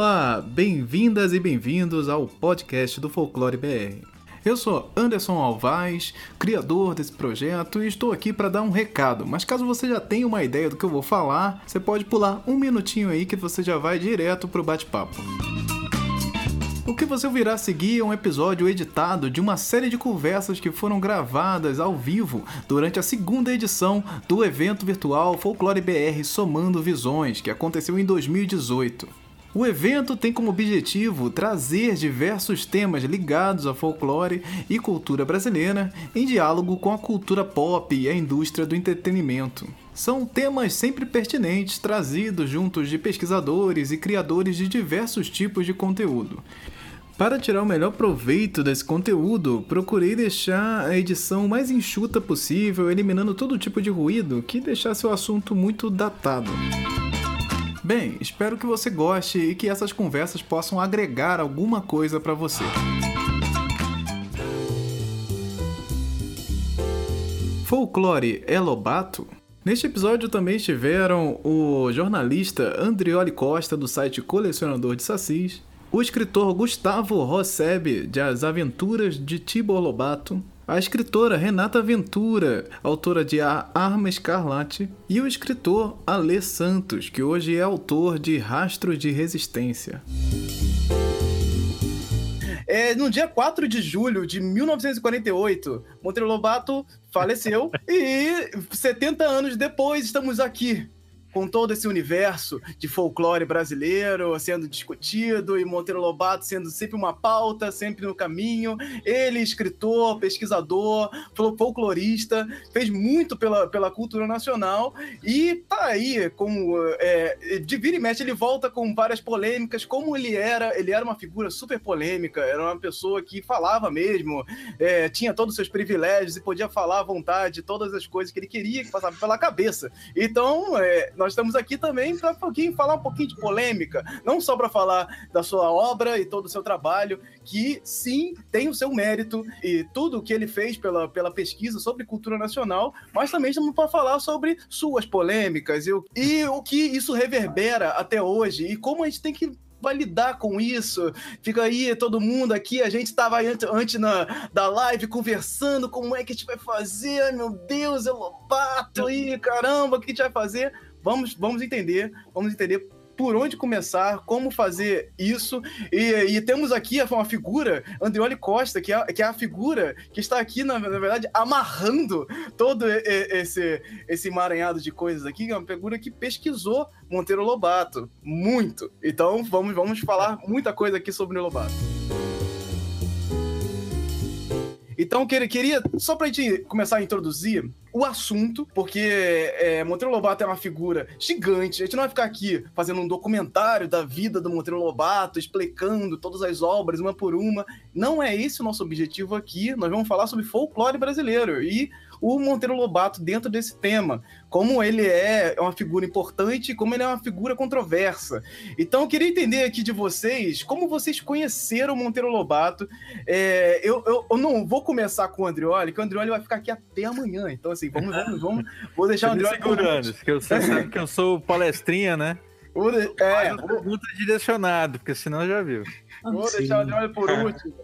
Olá, bem-vindas e bem-vindos ao podcast do Folclore BR. Eu sou Anderson Alvaz, criador desse projeto, e estou aqui para dar um recado. Mas caso você já tenha uma ideia do que eu vou falar, você pode pular um minutinho aí que você já vai direto pro bate-papo. O que você ouvirá a seguir é um episódio editado de uma série de conversas que foram gravadas ao vivo durante a segunda edição do evento virtual Folclore BR Somando Visões, que aconteceu em 2018. O evento tem como objetivo trazer diversos temas ligados a folclore e cultura brasileira em diálogo com a cultura pop e a indústria do entretenimento. São temas sempre pertinentes trazidos juntos de pesquisadores e criadores de diversos tipos de conteúdo. Para tirar o melhor proveito desse conteúdo, procurei deixar a edição mais enxuta possível, eliminando todo tipo de ruído que deixasse o assunto muito datado. Bem, espero que você goste e que essas conversas possam agregar alguma coisa para você. Folclore é Lobato? Neste episódio também estiveram o jornalista Andrioli Costa, do site Colecionador de Sacis, o escritor Gustavo Rosseb, de As Aventuras de Tibor Lobato, a escritora Renata Ventura, autora de A Arma Escarlate, e o escritor Alê Santos, que hoje é autor de Rastros de Resistência. É, no dia 4 de julho de 1948, Monteiro Lobato faleceu e 70 anos depois estamos aqui com todo esse universo de folclore brasileiro sendo discutido e Monteiro Lobato sendo sempre uma pauta, sempre no caminho. Ele, escritor, pesquisador, folclorista, fez muito pela, pela cultura nacional e tá aí com é, de vira e mexe ele volta com várias polêmicas, como ele era, ele era uma figura super polêmica, era uma pessoa que falava mesmo, é, tinha todos os seus privilégios e podia falar à vontade todas as coisas que ele queria que passavam pela cabeça. Então, é, nós estamos aqui também para falar um pouquinho de polêmica, não só para falar da sua obra e todo o seu trabalho, que sim tem o seu mérito e tudo o que ele fez pela, pela pesquisa sobre cultura nacional, mas também estamos para falar sobre suas polêmicas e, e o que isso reverbera até hoje e como a gente tem que vai lidar com isso. Fica aí todo mundo aqui, a gente estava antes, antes na, da live conversando como é que a gente vai fazer, meu Deus, é Lobato aí, caramba, o que a gente vai fazer? Vamos, vamos entender, vamos entender por onde começar, como fazer isso. E, e temos aqui uma figura, Andrioli Costa, que é, que é a figura que está aqui, na, na verdade, amarrando todo esse, esse emaranhado de coisas aqui. É uma figura que pesquisou Monteiro Lobato muito. Então vamos, vamos falar muita coisa aqui sobre o Lobato. Então, queria, só para a gente começar a introduzir o assunto, porque é, Monteiro Lobato é uma figura gigante. A gente não vai ficar aqui fazendo um documentário da vida do Monteiro Lobato, explicando todas as obras uma por uma. Não é esse o nosso objetivo aqui. Nós vamos falar sobre folclore brasileiro. E o Monteiro Lobato dentro desse tema, como ele é uma figura importante, como ele é uma figura controversa. Então, eu queria entender aqui de vocês como vocês conheceram o Monteiro Lobato. É, eu, eu, eu, não vou começar com o Andrioli, que o Andrioli vai ficar aqui até amanhã. Então, assim, vamos, vamos, vamos. Vou deixar o Andrioli. segurando, porque você sabe que eu sou palestrinha, né? O, é, pergunta direcionado, porque senão já viu. Vou Sim. deixar o Andrioli por último.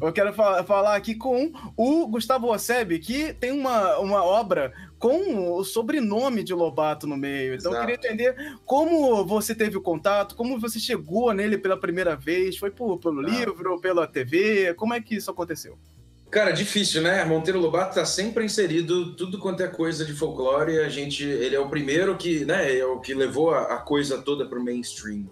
Eu quero fa falar aqui com o Gustavo Osseb, que tem uma, uma obra com o sobrenome de Lobato no meio. Então Exato. eu queria entender como você teve o contato, como você chegou nele pela primeira vez. Foi por, pelo ah. livro, pela TV? Como é que isso aconteceu? Cara, difícil, né? Monteiro Lobato tá sempre inserido tudo quanto é coisa de folclore. A gente, ele é o primeiro que, né, é o que levou a, a coisa toda pro mainstream.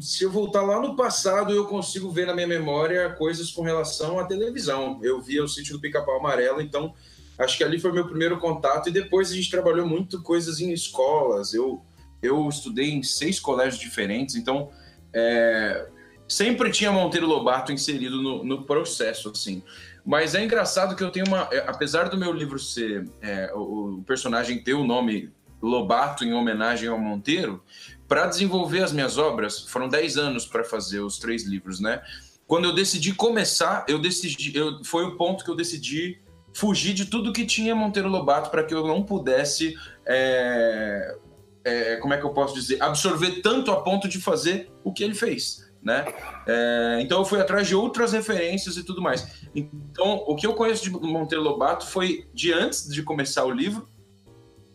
Se eu voltar lá no passado, eu consigo ver na minha memória coisas com relação à televisão. Eu via o sítio do Pica-Pau Amarelo, então acho que ali foi meu primeiro contato. E depois a gente trabalhou muito coisas em escolas. Eu, eu estudei em seis colégios diferentes, então é, sempre tinha Monteiro Lobato inserido no, no, processo, assim. Mas é engraçado que eu tenho uma. É, apesar do meu livro ser. É, o personagem ter o nome Lobato em homenagem ao Monteiro, para desenvolver as minhas obras, foram 10 anos para fazer os três livros, né? Quando eu decidi começar, eu decidi, eu, foi o ponto que eu decidi fugir de tudo que tinha Monteiro Lobato para que eu não pudesse é, é, como é que eu posso dizer, absorver tanto a ponto de fazer o que ele fez, né? É, então eu fui atrás de outras referências e tudo mais. Então o que eu conheço de Monteiro Lobato foi de antes de começar o livro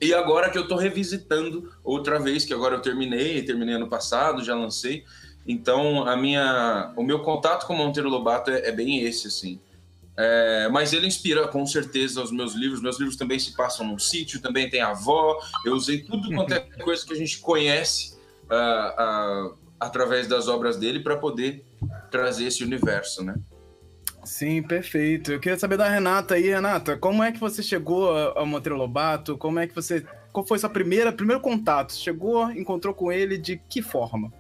e agora que eu estou revisitando outra vez, que agora eu terminei, terminei ano passado, já lancei. Então a minha, o meu contato com Monteiro Lobato é, é bem esse assim. É, mas ele inspira com certeza os meus livros. Meus livros também se passam num sítio, também tem avó. Eu usei tudo quanto é coisa que a gente conhece uh, uh, através das obras dele para poder trazer esse universo, né? Sim, perfeito. Eu queria saber da Renata aí, Renata, como é que você chegou ao Monteiro Lobato? Como é que você. Qual foi sua primeira primeiro contato? Chegou, encontrou com ele de que forma?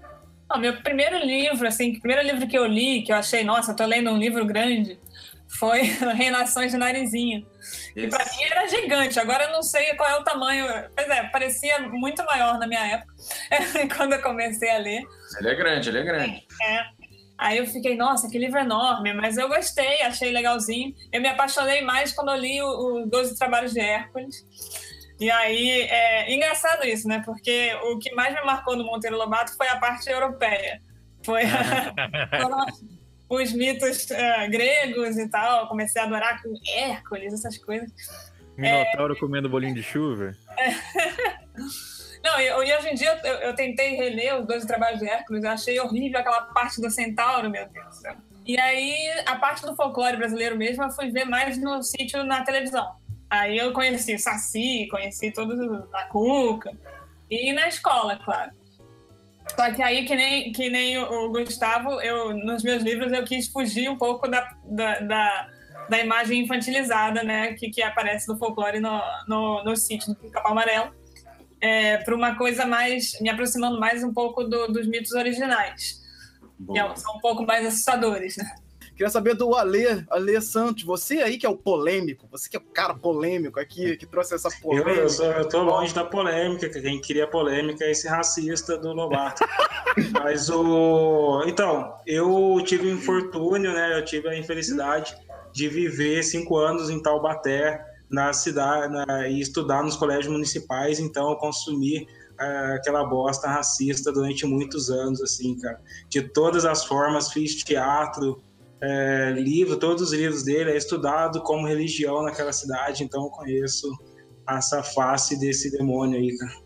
O meu primeiro livro, assim, o primeiro livro que eu li, que eu achei, nossa, eu tô lendo um livro grande, foi Reinações de Narizinho. E para mim era gigante, agora eu não sei qual é o tamanho. Pois é, parecia muito maior na minha época, quando eu comecei a ler. Ele é grande, ele é grande. É. Aí eu fiquei, nossa, que livro enorme, mas eu gostei, achei legalzinho. Eu me apaixonei mais quando eu li o, o Doze Trabalhos de Hércules. E aí, é engraçado isso, né? Porque o que mais me marcou no Monteiro Lobato foi a parte europeia. Foi os mitos uh, gregos e tal. Comecei a adorar com Hércules, essas coisas. Minotauro é... comendo bolinho de chuva. Não, e, hoje em dia eu, eu, tentei reler os dois trabalhos de Hércules, achei horrível aquela parte do centauro, meu Deus do céu. E aí, a parte do folclore brasileiro mesmo, eu fui ver mais no sítio na televisão. Aí eu conheci Saci, conheci todos a Cuca. E na escola, claro. Só que aí, que nem, que nem o Gustavo, eu, nos meus livros eu quis fugir um pouco da, da, da, da imagem infantilizada, né? Que, que aparece no folclore no, no, no sítio do Capão Amarelo. É, para uma coisa mais, me aproximando mais um pouco do, dos mitos originais. Que é são um pouco mais assustadores, né? Queria saber do Ale, Ale Santos, você aí que é o polêmico, você que é o cara polêmico aqui, que trouxe essa polêmica. Eu, eu, sou, eu tô longe da polêmica, quem queria polêmica é esse racista do Lobato. Mas o. Então, eu tive um infortúnio, né? Eu tive a infelicidade de viver cinco anos em Taubaté, na cidade, na, e estudar nos colégios municipais, então eu consumi uh, aquela bosta racista durante muitos anos, assim, cara. De todas as formas, fiz teatro, é, livro, todos os livros dele, é estudado como religião naquela cidade, então eu conheço essa face desse demônio aí, cara.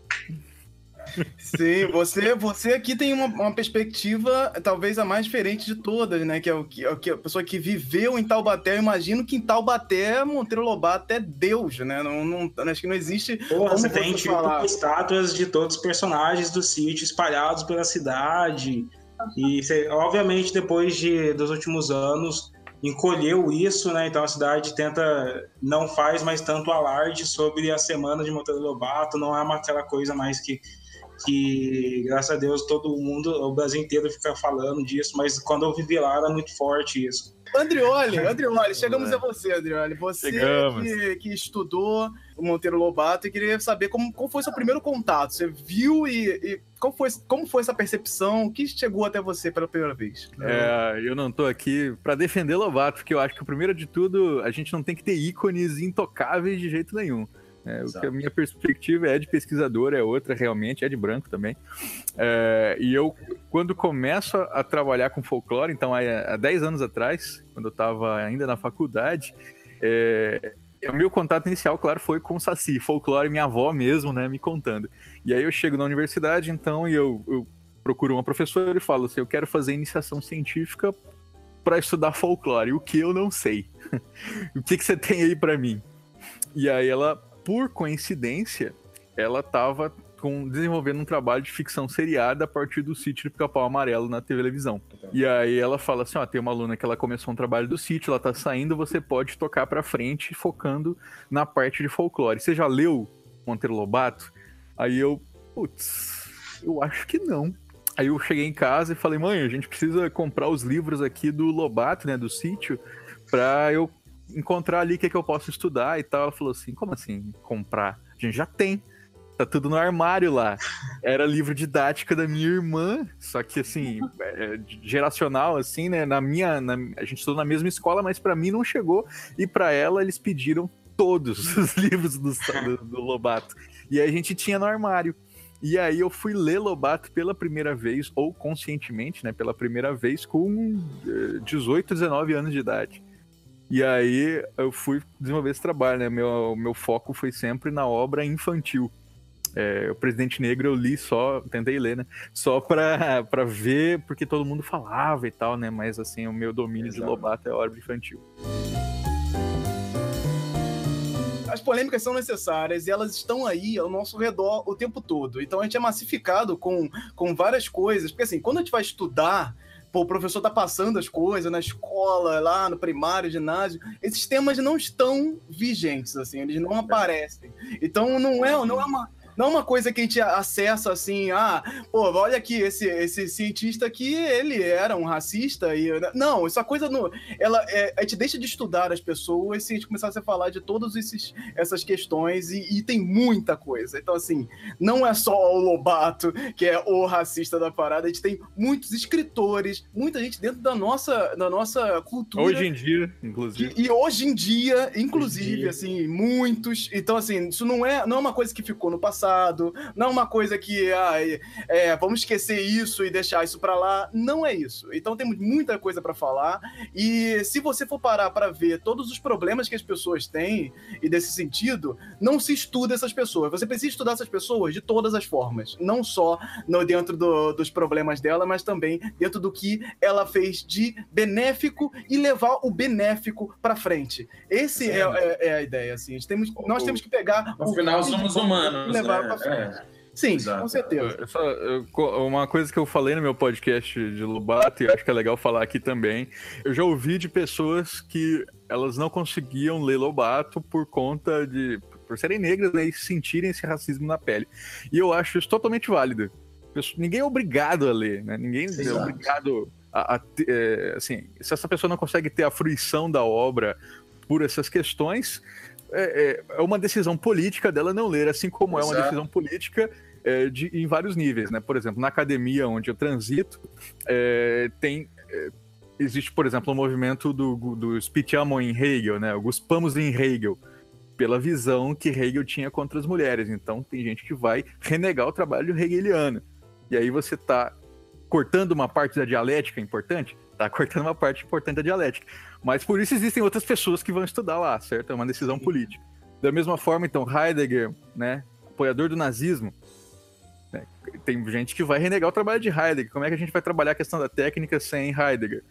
Sim, você, você aqui tem uma, uma, perspectiva talvez a mais diferente de todas, né? Que é o que, é a pessoa que viveu em Taubaté. Eu imagino que em Taubaté Monteiro Lobato é Deus, né? Não, não, acho que não existe. Porra, você tem tipo estátuas de todos os personagens do sítio espalhados pela cidade. E obviamente depois de, dos últimos anos encolheu isso, né? Então a cidade tenta não faz mais tanto alarde sobre a semana de Monteiro Lobato, não é aquela coisa mais que que graças a Deus todo mundo, o Brasil inteiro fica falando disso, mas quando eu vivi lá era muito forte isso. Andrioli, Andrioli, chegamos é. a você, Andrioli. Você que, que, estudou o Monteiro Lobato e queria saber como, qual foi seu primeiro contato. Você viu e, e qual foi, como foi essa percepção? O que chegou até você pela primeira vez? É, eu não tô aqui para defender Lobato, porque eu acho que o primeiro de tudo, a gente não tem que ter ícones intocáveis de jeito nenhum. É, a minha perspectiva é de pesquisador, é outra realmente, é de branco também. É, e eu, quando começo a, trabalhar com folclore, então há, 10 anos atrás, quando eu estava ainda na faculdade, é, o meu contato inicial, claro, foi com o Saci, folclore, minha avó mesmo, né, me contando. E aí eu chego na universidade, então, e eu, eu procuro uma professora e falo assim, eu quero fazer iniciação científica para estudar folclore, o que eu não sei. o que, que você tem aí para mim? E aí ela por coincidência, ela estava desenvolvendo um trabalho de ficção seriada a partir do sítio do Pica-Pau Amarelo na televisão. E aí ela fala assim, ó, tem uma aluna que ela começou um trabalho do sítio, ela tá saindo, você pode tocar para frente focando na parte de folclore. Você já leu Monteiro Lobato? Aí eu, putz, eu acho que não. Aí eu cheguei em casa e falei, mãe, a gente precisa comprar os livros aqui do Lobato, né, do sítio, pra eu encontrar ali o que, é que eu posso estudar e tal. Ela falou assim: como assim comprar? A gente já tem. Tá tudo no armário lá. Era livro didática da minha irmã, só que assim, é, geracional, assim, né? Na minha. Na, a gente estudou na mesma escola, mas para mim não chegou. E para ela eles pediram todos os livros do, do, do Lobato. E aí a gente tinha no armário. E aí eu fui ler Lobato pela primeira vez, ou conscientemente, né, pela primeira vez, com 18, eh, 19 anos de idade. E aí eu fui desenvolver esse trabalho, né? Meu, meu foco foi sempre na obra infantil. É, o Presidente Negro eu li só, tentei ler, né? Só pra, pra ver, porque todo mundo falava e tal, né? Mas assim, o meu domínio Exato. de Lobato é obra infantil. As polêmicas são necessárias e elas estão aí ao nosso redor o tempo todo. Então a gente é massificado com, com várias coisas. Porque assim, quando a gente vai estudar pô, o professor tá passando as coisas na escola, lá no primário, ginásio, esses temas não estão vigentes, assim, eles não aparecem. Então não é, não é uma não é uma coisa que a gente acessa assim, ah, pô, olha aqui, esse, esse cientista aqui, ele era um racista e... Não, essa coisa, no, ela, é, a gente deixa de estudar as pessoas se a gente começar a falar de todas essas questões e, e, tem muita coisa. Então, assim, não é só o Lobato que é o racista da parada, a gente tem muitos escritores, muita gente dentro da nossa, da nossa cultura. Hoje em dia, inclusive. E, e hoje em dia, inclusive, em dia. assim, muitos. Então, assim, isso não é, não é uma coisa que ficou no passado passado, não é uma coisa que ai, é, vamos esquecer isso e deixar isso para lá. Não é isso. Então temos muita coisa para falar e se você for parar para ver todos os problemas que as pessoas têm e desse sentido, não se estuda essas pessoas. Você precisa estudar essas pessoas de todas as formas, não só no dentro do, dos problemas dela, mas também dentro do que ela fez de benéfico e levar o benéfico para frente. Esse é, é, é, a ideia. Assim. Temos, nós temos que pegar. No final, somos humanos. Levar levar pra frente. É. Sim, Exato. com certeza. uma coisa que eu falei no meu podcast de Lubato, e acho que é legal falar aqui também, eu já ouvi de pessoas que elas não conseguiam ler Lobato por conta de. por serem negras né, e sentirem esse racismo na pele. E eu acho isso totalmente válido. Ninguém é obrigado a ler, né? Ninguém é Exato. é obrigado a, a é, assim, se essa pessoa não consegue ter a fruição da obra por essas questões, é, é, é uma decisão política dela não ler, assim como Exato. é uma decisão política é, de, em vários níveis, né? Por exemplo, na academia onde eu transito, é, tem é, existe, por exemplo, o um movimento do, do Spitiamo em Hegel, né? O Guspamos em Hegel, pela visão que Hegel tinha contra as mulheres. Então, tem gente que vai renegar o trabalho hegeliano. E aí você está cortando uma parte da dialética importante, tá cortando uma parte importante da dialética. Mas por isso existem outras pessoas que vão estudar lá, certo? É uma decisão política. Da mesma forma, então, Heidegger, né, apoiador do nazismo, né, tem gente que vai renegar o trabalho de Heidegger. Como é que a gente vai trabalhar a questão da técnica sem Heidegger?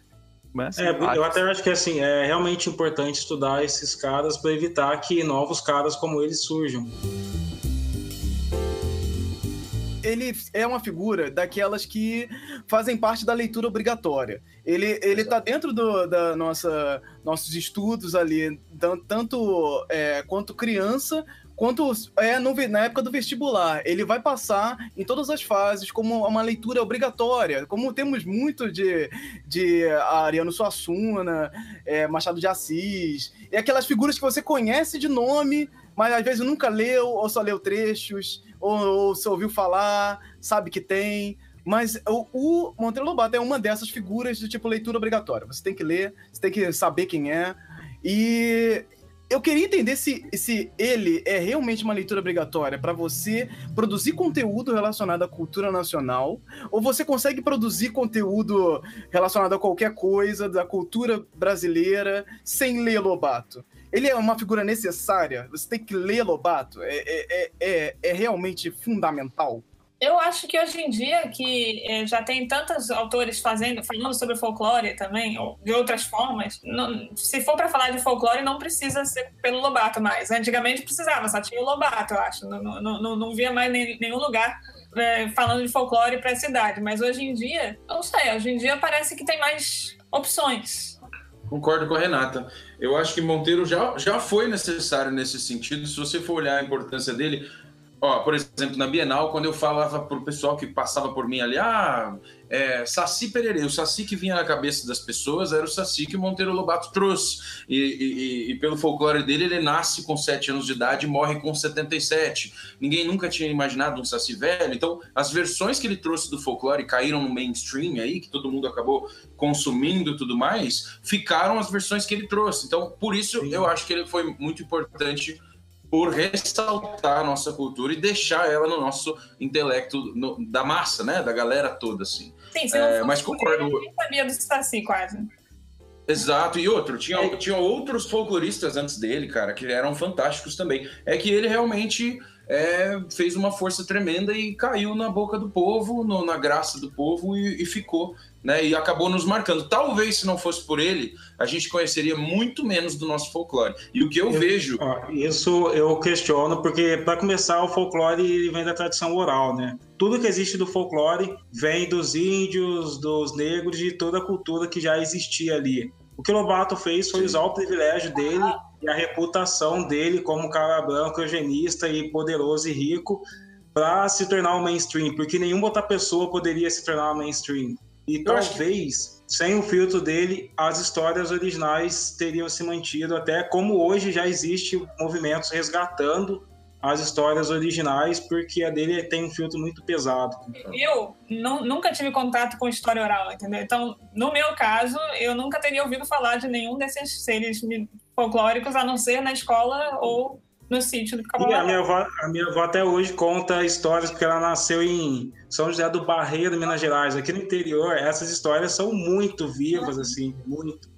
Mas, é, eu até acho que assim é realmente importante estudar esses caras para evitar que novos caras como eles surjam ele é uma figura daquelas que fazem parte da leitura obrigatória. Ele, ele tá dentro do, da nossa nossos estudos ali, tanto é, quanto criança, quanto é no, na época do vestibular. Ele vai passar em todas as fases como uma leitura obrigatória, como temos muito de, de Ariano Suassuna, é, Machado de Assis, e aquelas figuras que você conhece de nome, mas às vezes nunca leu ou só leu trechos ou, ou se ouviu falar, sabe que tem. Mas o, o Monteiro Lobato é uma dessas figuras de tipo leitura obrigatória. Você tem que ler, você tem que saber quem é. E eu queria entender se, se ele é realmente uma leitura obrigatória para você produzir conteúdo relacionado à cultura nacional, ou você consegue produzir conteúdo relacionado a qualquer coisa da cultura brasileira sem ler Lobato. Ele é uma figura necessária? Você tem que ler Lobato? É, é, é, é realmente fundamental? Eu acho que hoje em dia, que é, já tem tantos autores fazendo, falando sobre folclore também, ou de outras formas, não, se for para falar de folclore, não precisa ser pelo Lobato mais. Antigamente precisava, só tinha o Lobato, eu acho. Não, não, não, não via mais nem, nenhum lugar é, falando de folclore para a cidade. Mas hoje em dia, não sei, hoje em dia parece que tem mais opções. Concordo com a Renata. Eu acho que Monteiro já, já foi necessário nesse sentido. Se você for olhar a importância dele, ó, por exemplo, na Bienal, quando eu falava para o pessoal que passava por mim ali, ah, é, Saci Pererê, o Saci que vinha na cabeça das pessoas era o Saci que o Monteiro Lobato trouxe. E, e, e, pelo folclore dele, ele nasce com 7 anos de idade e morre com 77. Ninguém nunca tinha imaginado um Saci velho. Então, as versões que ele trouxe do folclore caíram no mainstream aí, que todo mundo acabou consumindo e tudo mais, ficaram as versões que ele trouxe. Então, por isso, Sim. eu acho que ele foi muito importante por ressaltar a nossa cultura e deixar ela no nosso intelecto no, da massa, né? Da galera toda, assim. Sim, se não É, mas concordo. eu nem sabia do Saci, quase. Exato, e outro, tinha, tinha outros folcloristas antes dele, cara, que eram fantásticos também. É que ele realmente é, fez uma força tremenda e caiu na boca do povo, no- na graça do povo e, e ficou, né? E acabou nos marcando. Talvez se não fosse por ele, a gente conheceria muito menos do nosso folclore. E o que eu, Eu- vejo. Ó, Isso eu questiono, porque para começar, o folclore vem da tradição oral, né? Tudo que existe do folclore vem dos índios, dos negros, de toda a cultura que já existia ali. O que o Lobato fez foi usar o privilégio dele e a reputação dele como cara branco, eugenista e poderoso e rico para se tornar o mainstream, porque nenhuma outra pessoa poderia se tornar o mainstream. E Eu acho que- talvez, sem o filtro dele, as histórias originais teriam se mantido, até como hoje já existe movimentos resgatando as histórias originais, porque a dele tem um filtro muito pesado. Eu nu- nunca tive contato com história oral, entendeu? Então, no meu caso, eu nunca teria ouvido falar de nenhum desses seres folclóricos, a não ser na escola ou no sítio do E a minha, avó, a minha avó até hoje conta histórias, porque ela nasceu em São José do Barreiro, Minas Gerais. Aqui no interior, essas histórias são muito vivas, assim, muito.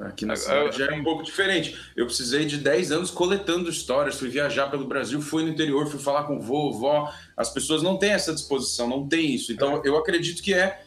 Aqui na cidade já é um pouco diferente. Eu precisei de 10 anos coletando histórias, fui viajar pelo Brasil, fui no interior, fui falar com vovó. As pessoas não têm essa disposição, não tem isso. Então eu acredito que é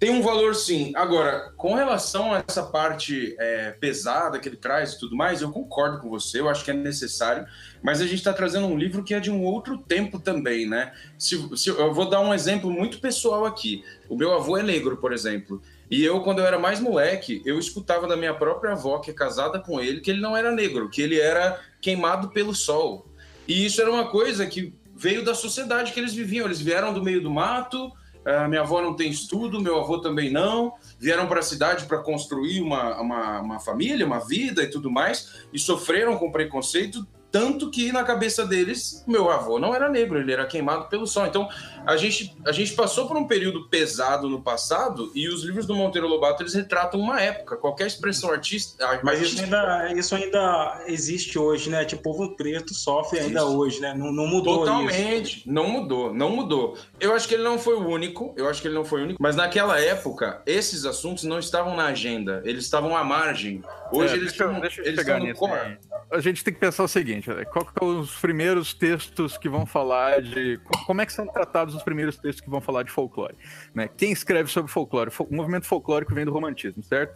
tem um valor sim. Agora, com relação a essa parte é, pesada que ele traz e tudo mais, eu concordo com você, eu acho que é necessário, mas a gente está trazendo um livro que é de um outro tempo também, né? Se, se- eu vou dar um exemplo muito pessoal aqui. O meu avô é negro, por exemplo. E eu, quando eu era mais moleque, eu escutava da minha própria avó, que é casada com ele, que ele não era negro, que ele era queimado pelo sol. E isso era uma coisa que veio da sociedade que eles viviam. Eles vieram do meio do mato, a minha avó não tem estudo, meu avô também não. Vieram para a cidade para construir uma, uma, uma família, uma vida e tudo mais, e sofreram com preconceito. Tanto que na cabeça deles, meu avô não era negro, ele era queimado pelo sol. Então, a gente, a gente passou por um período pesado no passado e os livros do Monteiro Lobato eles retratam uma época. Qualquer expressão artista, Mas isso artística- ainda, isso ainda existe hoje, né? Tipo, o povo preto sofre ainda Isso. hoje, né? Não, não mudou isso. Totalmente. Não mudou, não mudou. Eu acho que ele não foi o único, eu acho que ele não foi o único, mas naquela época, esses assuntos não estavam na agenda, eles estavam à margem. Hoje É, eles deixa, eu- estão, deixa eu eles estão no nisso. core. aí. A gente tem que pensar o seguinte: né? qual são os primeiros textos que vão falar de. co- Como é que são tratados os primeiros textos que vão falar de folclore? Né? Quem escreve sobre folclore? Fo- O movimento folclórico vem do romantismo, certo?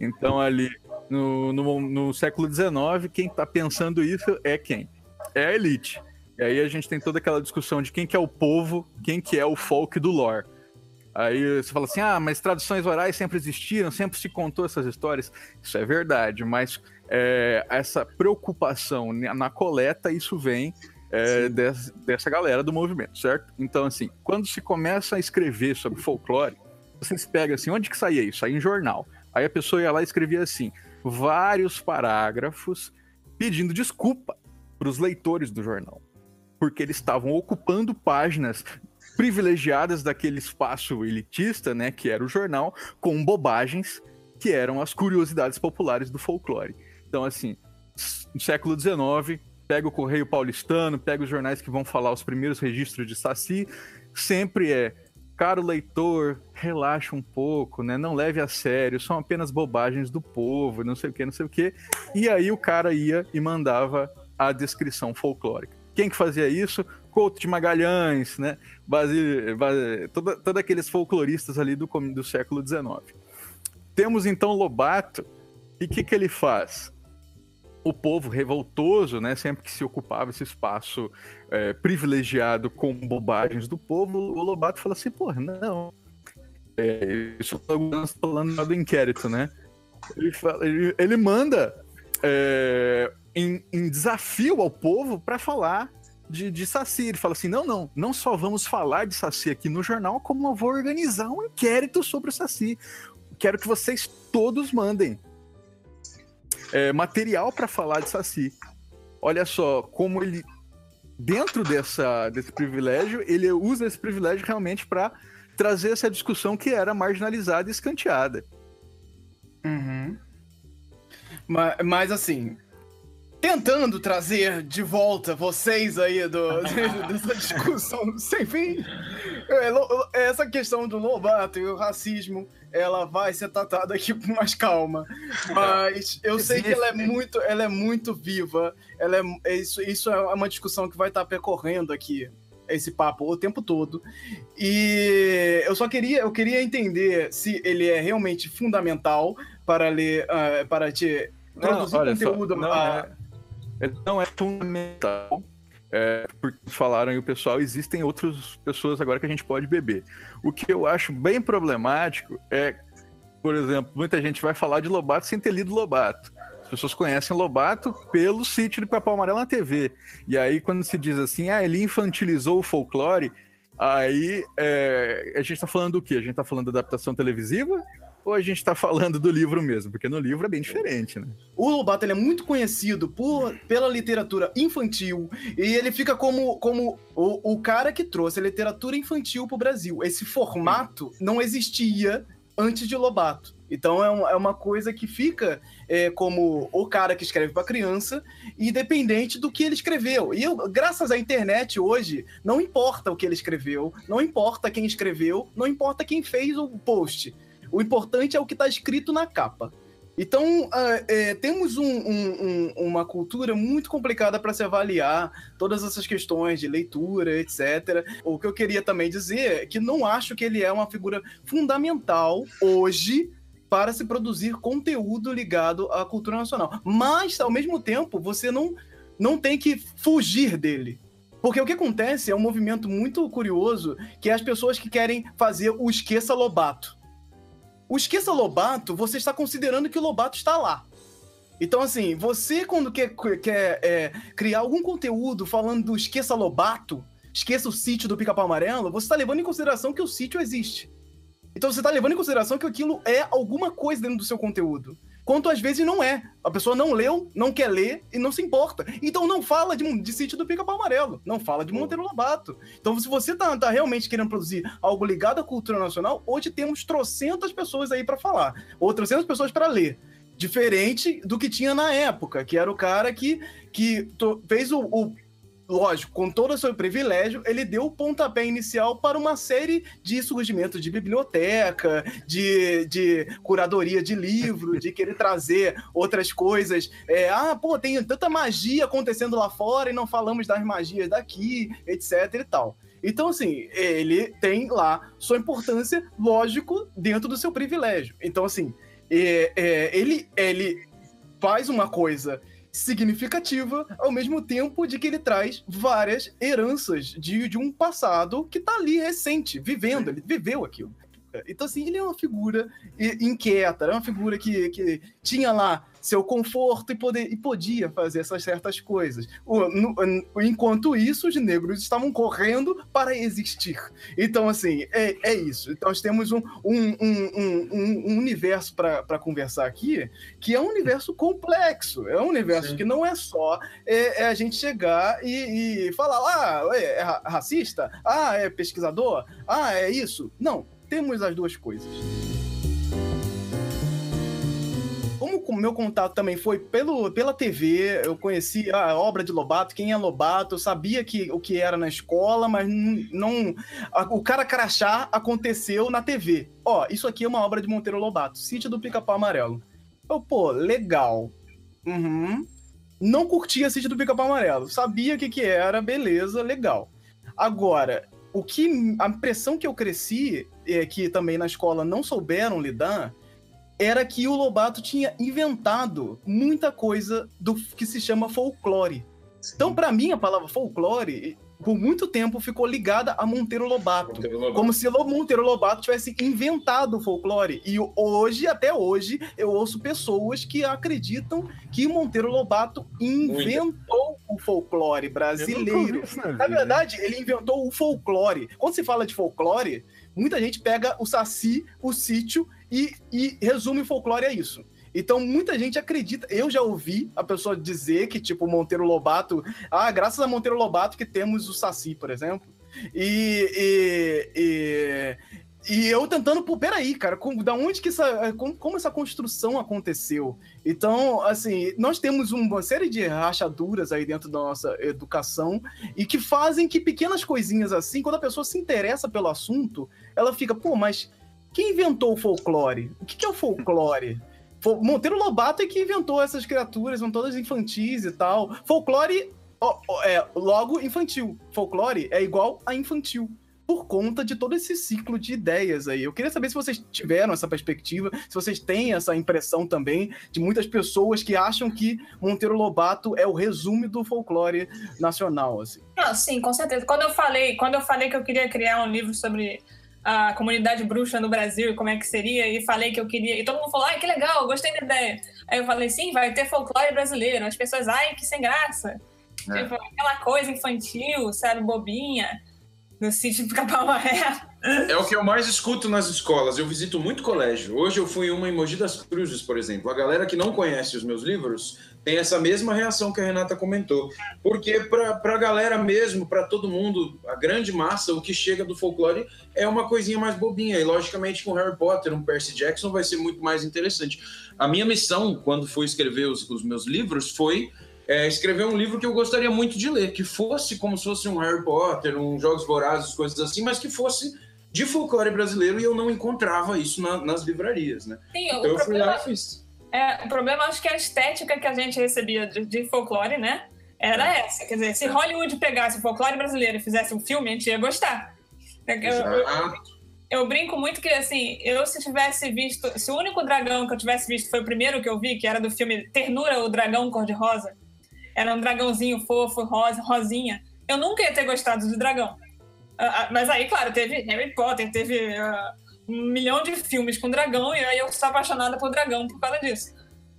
Então, ali no, no, no século XIX, quem está pensando isso é quem? É a elite. E aí a gente tem toda aquela discussão de quem que é o povo, quem que é o folk do lore. Aí você fala assim, ah, mas traduções orais sempre existiram, sempre se contou essas histórias. Isso é verdade, mas é, essa preocupação na coleta, isso vem é, des- dessa galera do movimento, certo? Então, assim, quando se começa a escrever sobre folclore, vocês pegam assim, onde que saía isso? Saía em jornal. Aí a pessoa ia lá e escrevia assim, vários parágrafos pedindo desculpa para os leitores do jornal. Porque eles estavam ocupando páginas privilegiadas daquele espaço elitista, né, que era o jornal, com bobagens que eram as curiosidades populares do folclore. Então, assim, no século XIX, pega o Correio Paulistano, pega os jornais que vão falar os primeiros registros de Saci, sempre é caro leitor, relaxa um pouco, né? Não leve a sério, são apenas bobagens do povo, não sei o que, não sei o que. E aí o cara ia e mandava a descrição folclórica. Quem que fazia isso? Couto de Magalhães, né? Toda, todos aqueles folcloristas ali do, do século XIX. Temos então Lobato, e o que, que ele faz? O povo revoltoso, né, sempre que se ocupava esse espaço é, privilegiado com bobagens do povo, o Lobato fala assim, porra, não. É, isso estamos falando do inquérito, né? Ele, fala- ele- ele manda é, em, em desafio ao povo para falar de, de Saci. Ele fala assim: não, não, não só vamos falar de Saci aqui no jornal, como eu vou organizar um inquérito sobre o Saci. Quero que vocês todos mandem é, material para falar de Saci. Olha só como ele, dentro dessa, desse privilégio, ele usa esse privilégio realmente para trazer essa discussão que era marginalizada e escanteada. Uhum. Mas, mas assim, tentando trazer de volta vocês aí do, dessa discussão sem fim. É, essa questão do Lobato e o racismo, ela vai ser tratada aqui com mais calma. Mas eu sei que ela é muito, ela é muito viva. Ela é, isso, isso é uma discussão que vai estar percorrendo aqui esse papo o tempo todo. E eu só queria, eu queria entender se ele é realmente fundamental para ler, uh, para te produzir não, conteúdo. Só, não, a... é, não é fundamental. É, porque falaram e o pessoal, existem outras pessoas agora que a gente pode beber. O que eu acho bem problemático é, por exemplo, muita gente vai falar de Lobato sem ter lido Lobato pessoas conhecem Lobato pelo sítio do Papão Amarelo na TV. E aí, quando se diz assim, ah, ele infantilizou o folclore, aí é, a gente está falando do quê? A gente está falando da adaptação televisiva? Ou a gente está falando do livro mesmo? Porque no livro é bem diferente, né? O Lobato é muito conhecido por, pela literatura infantil e ele fica como, como o, o cara que trouxe a literatura infantil para o Brasil. Esse formato não existia antes de Lobato. Então é, um, é uma coisa que fica é, como o cara que escreve para criança, independente do que ele escreveu. E eu, graças à internet hoje, não importa o que ele escreveu, não importa quem escreveu, não importa quem fez o post. O importante é o que está escrito na capa. Então, uh, é, temos um, um, um, uma cultura muito complicada para se avaliar todas essas questões de leitura, etc. O que eu queria também dizer é que não acho que ele é uma figura fundamental hoje para se produzir conteúdo ligado à cultura nacional. Mas, ao mesmo tempo, você não, não tem que fugir dele. Porque o que acontece é um movimento muito curioso, que é as pessoas que querem fazer o esqueça Lobato. O esqueça Lobato, você está considerando que o Lobato está lá. Então, assim, você quando quer, quer é, criar algum conteúdo falando do esqueça Lobato, esqueça o sítio do Pica-Pau Amarelo, você está levando em consideração que o sítio existe. Então você está levando em consideração que aquilo é alguma coisa dentro do seu conteúdo. Quanto às vezes não é. A pessoa não leu, não quer ler e não se importa. Então não fala de, de sítio do Pica-Pau Amarelo. Não fala de Monteiro Lobato. Então, se você tá, tá realmente querendo produzir algo ligado à cultura nacional, hoje temos trocentas pessoas aí para falar. Ou trocentas pessoas para ler diferente do que tinha na época, que era o cara que, que fez o, o lógico, com todo o seu privilégio, ele deu o pontapé inicial para uma série de surgimentos de biblioteca, de, de curadoria de livro, de querer trazer outras coisas. É, ah, pô, tem tanta magia acontecendo lá fora e não falamos das magias daqui, etc e tal. Então, assim, ele tem lá sua importância, lógico, dentro do seu privilégio. Então, assim, é, é, ele, ele faz uma coisa significativa, ao mesmo tempo de que ele traz várias heranças de, de um passado que tá ali recente, vivendo, ele viveu aquilo. Então, assim, ele é uma figura inquieta, é uma figura que, que tinha lá seu conforto e, poder, e podia fazer essas certas coisas. O, no, enquanto isso, os negros estavam correndo para existir. Então, assim, é, é isso. Então, nós temos um, um, um, um universo para conversar aqui que é um universo complexo. É um universo Sim. que não é só é, é a gente chegar e, e falar, ah, é, é racista? Ah, é pesquisador? Ah, é isso? Não, temos as duas coisas como o meu contato também foi pelo, pela TV, eu conheci a obra de Lobato, quem é Lobato, eu sabia que, o que era na escola, mas não. A, o cara crachá aconteceu na TV. Ó, isso aqui é uma obra de Monteiro Lobato, Sítio do Pica-Pau Amarelo. Eu, pô, legal. Uhum. Não curtia Sítio do Pica-Pau Amarelo. Sabia o que, que era, beleza, legal. Agora, o que a impressão que eu cresci é que também na escola não souberam lidar era que o Lobato tinha inventado muita coisa do que se chama folclore. Então, para mim, a palavra folclore, por muito tempo, ficou ligada a Monteiro Lobato. Monteiro Lobato. Como se Monteiro Lobato tivesse inventado o folclore. E hoje, até hoje, eu ouço pessoas que acreditam que Monteiro Lobato inventou muito. o folclore brasileiro. na, na verdade, ele inventou o folclore. Quando se fala de folclore, muita gente pega o saci, o sítio e, e resume o folclore a isso. Então, muita gente acredita. Eu já ouvi a pessoa dizer que, tipo, Monteiro Lobato. Ah, graças a Monteiro Lobato que temos o Saci, por exemplo. E, e, e E eu tentando, pô, peraí, cara, da onde que essa. Como, como, essa construção aconteceu? Então, assim, nós temos uma série de rachaduras aí dentro da nossa educação e que fazem que pequenas coisinhas assim, quando a pessoa se interessa pelo assunto, ela fica, pô, mas quem inventou o folclore? O que é o folclore? Monteiro Lobato é que inventou essas criaturas, são todas infantis e tal. Folclore é logo infantil. Folclore é igual a infantil por conta de todo esse ciclo de ideias aí. Eu queria saber se vocês tiveram essa perspectiva, se vocês têm essa impressão também de muitas pessoas que acham que Monteiro Lobato é o resumo do folclore nacional, assim. Não, sim, com certeza. Quando eu falei, quando eu falei que eu queria criar um livro sobre a comunidade bruxa no Brasil e como é que seria, e falei que eu queria, e todo mundo falou, ai, que legal, gostei da ideia. Aí eu falei, sim, vai ter folclore brasileiro. As pessoas, ai, que sem graça. É. Tipo, aquela coisa infantil, sabe, bobinha no sítio do Capão É o que eu mais escuto nas escolas. Eu visito muito colégio. Hoje eu fui em uma em Mogi das Cruzes, por exemplo. A galera que não conhece os meus livros tem essa mesma reação que a Renata comentou. Porque para a galera mesmo, para todo mundo, a grande massa, o que chega do folclore é uma coisinha mais bobinha. E logicamente com Harry Potter, um Percy Jackson vai ser muito mais interessante. A minha missão, quando fui escrever os, os meus livros, foi é, escrever um livro que eu gostaria muito de ler, que fosse como se fosse um Harry Potter, um Jogos Vorazes, coisas assim, mas que fosse de folclore brasileiro e eu não encontrava isso na, nas livrarias, né? Sim, então eu problema, fui lá e fiz. É, o problema acho que a estética que a gente recebia de, de folclore, né? Era é. essa. Quer dizer, se Hollywood pegasse o folclore brasileiro e fizesse um filme, a gente ia gostar. Eu, eu, eu, brinco muito que, assim, eu se tivesse visto. Se o único dragão que eu tivesse visto foi o primeiro que eu vi, que era do filme Ternura, o Dragão Cor-de-Rosa, era um dragãozinho fofo, rosa, rosinha. Eu nunca ia ter gostado de dragão. Uh, mas aí, claro, teve Harry Potter, teve uh, um milhão de filmes com dragão, e aí eu sou apaixonada por dragão por causa disso.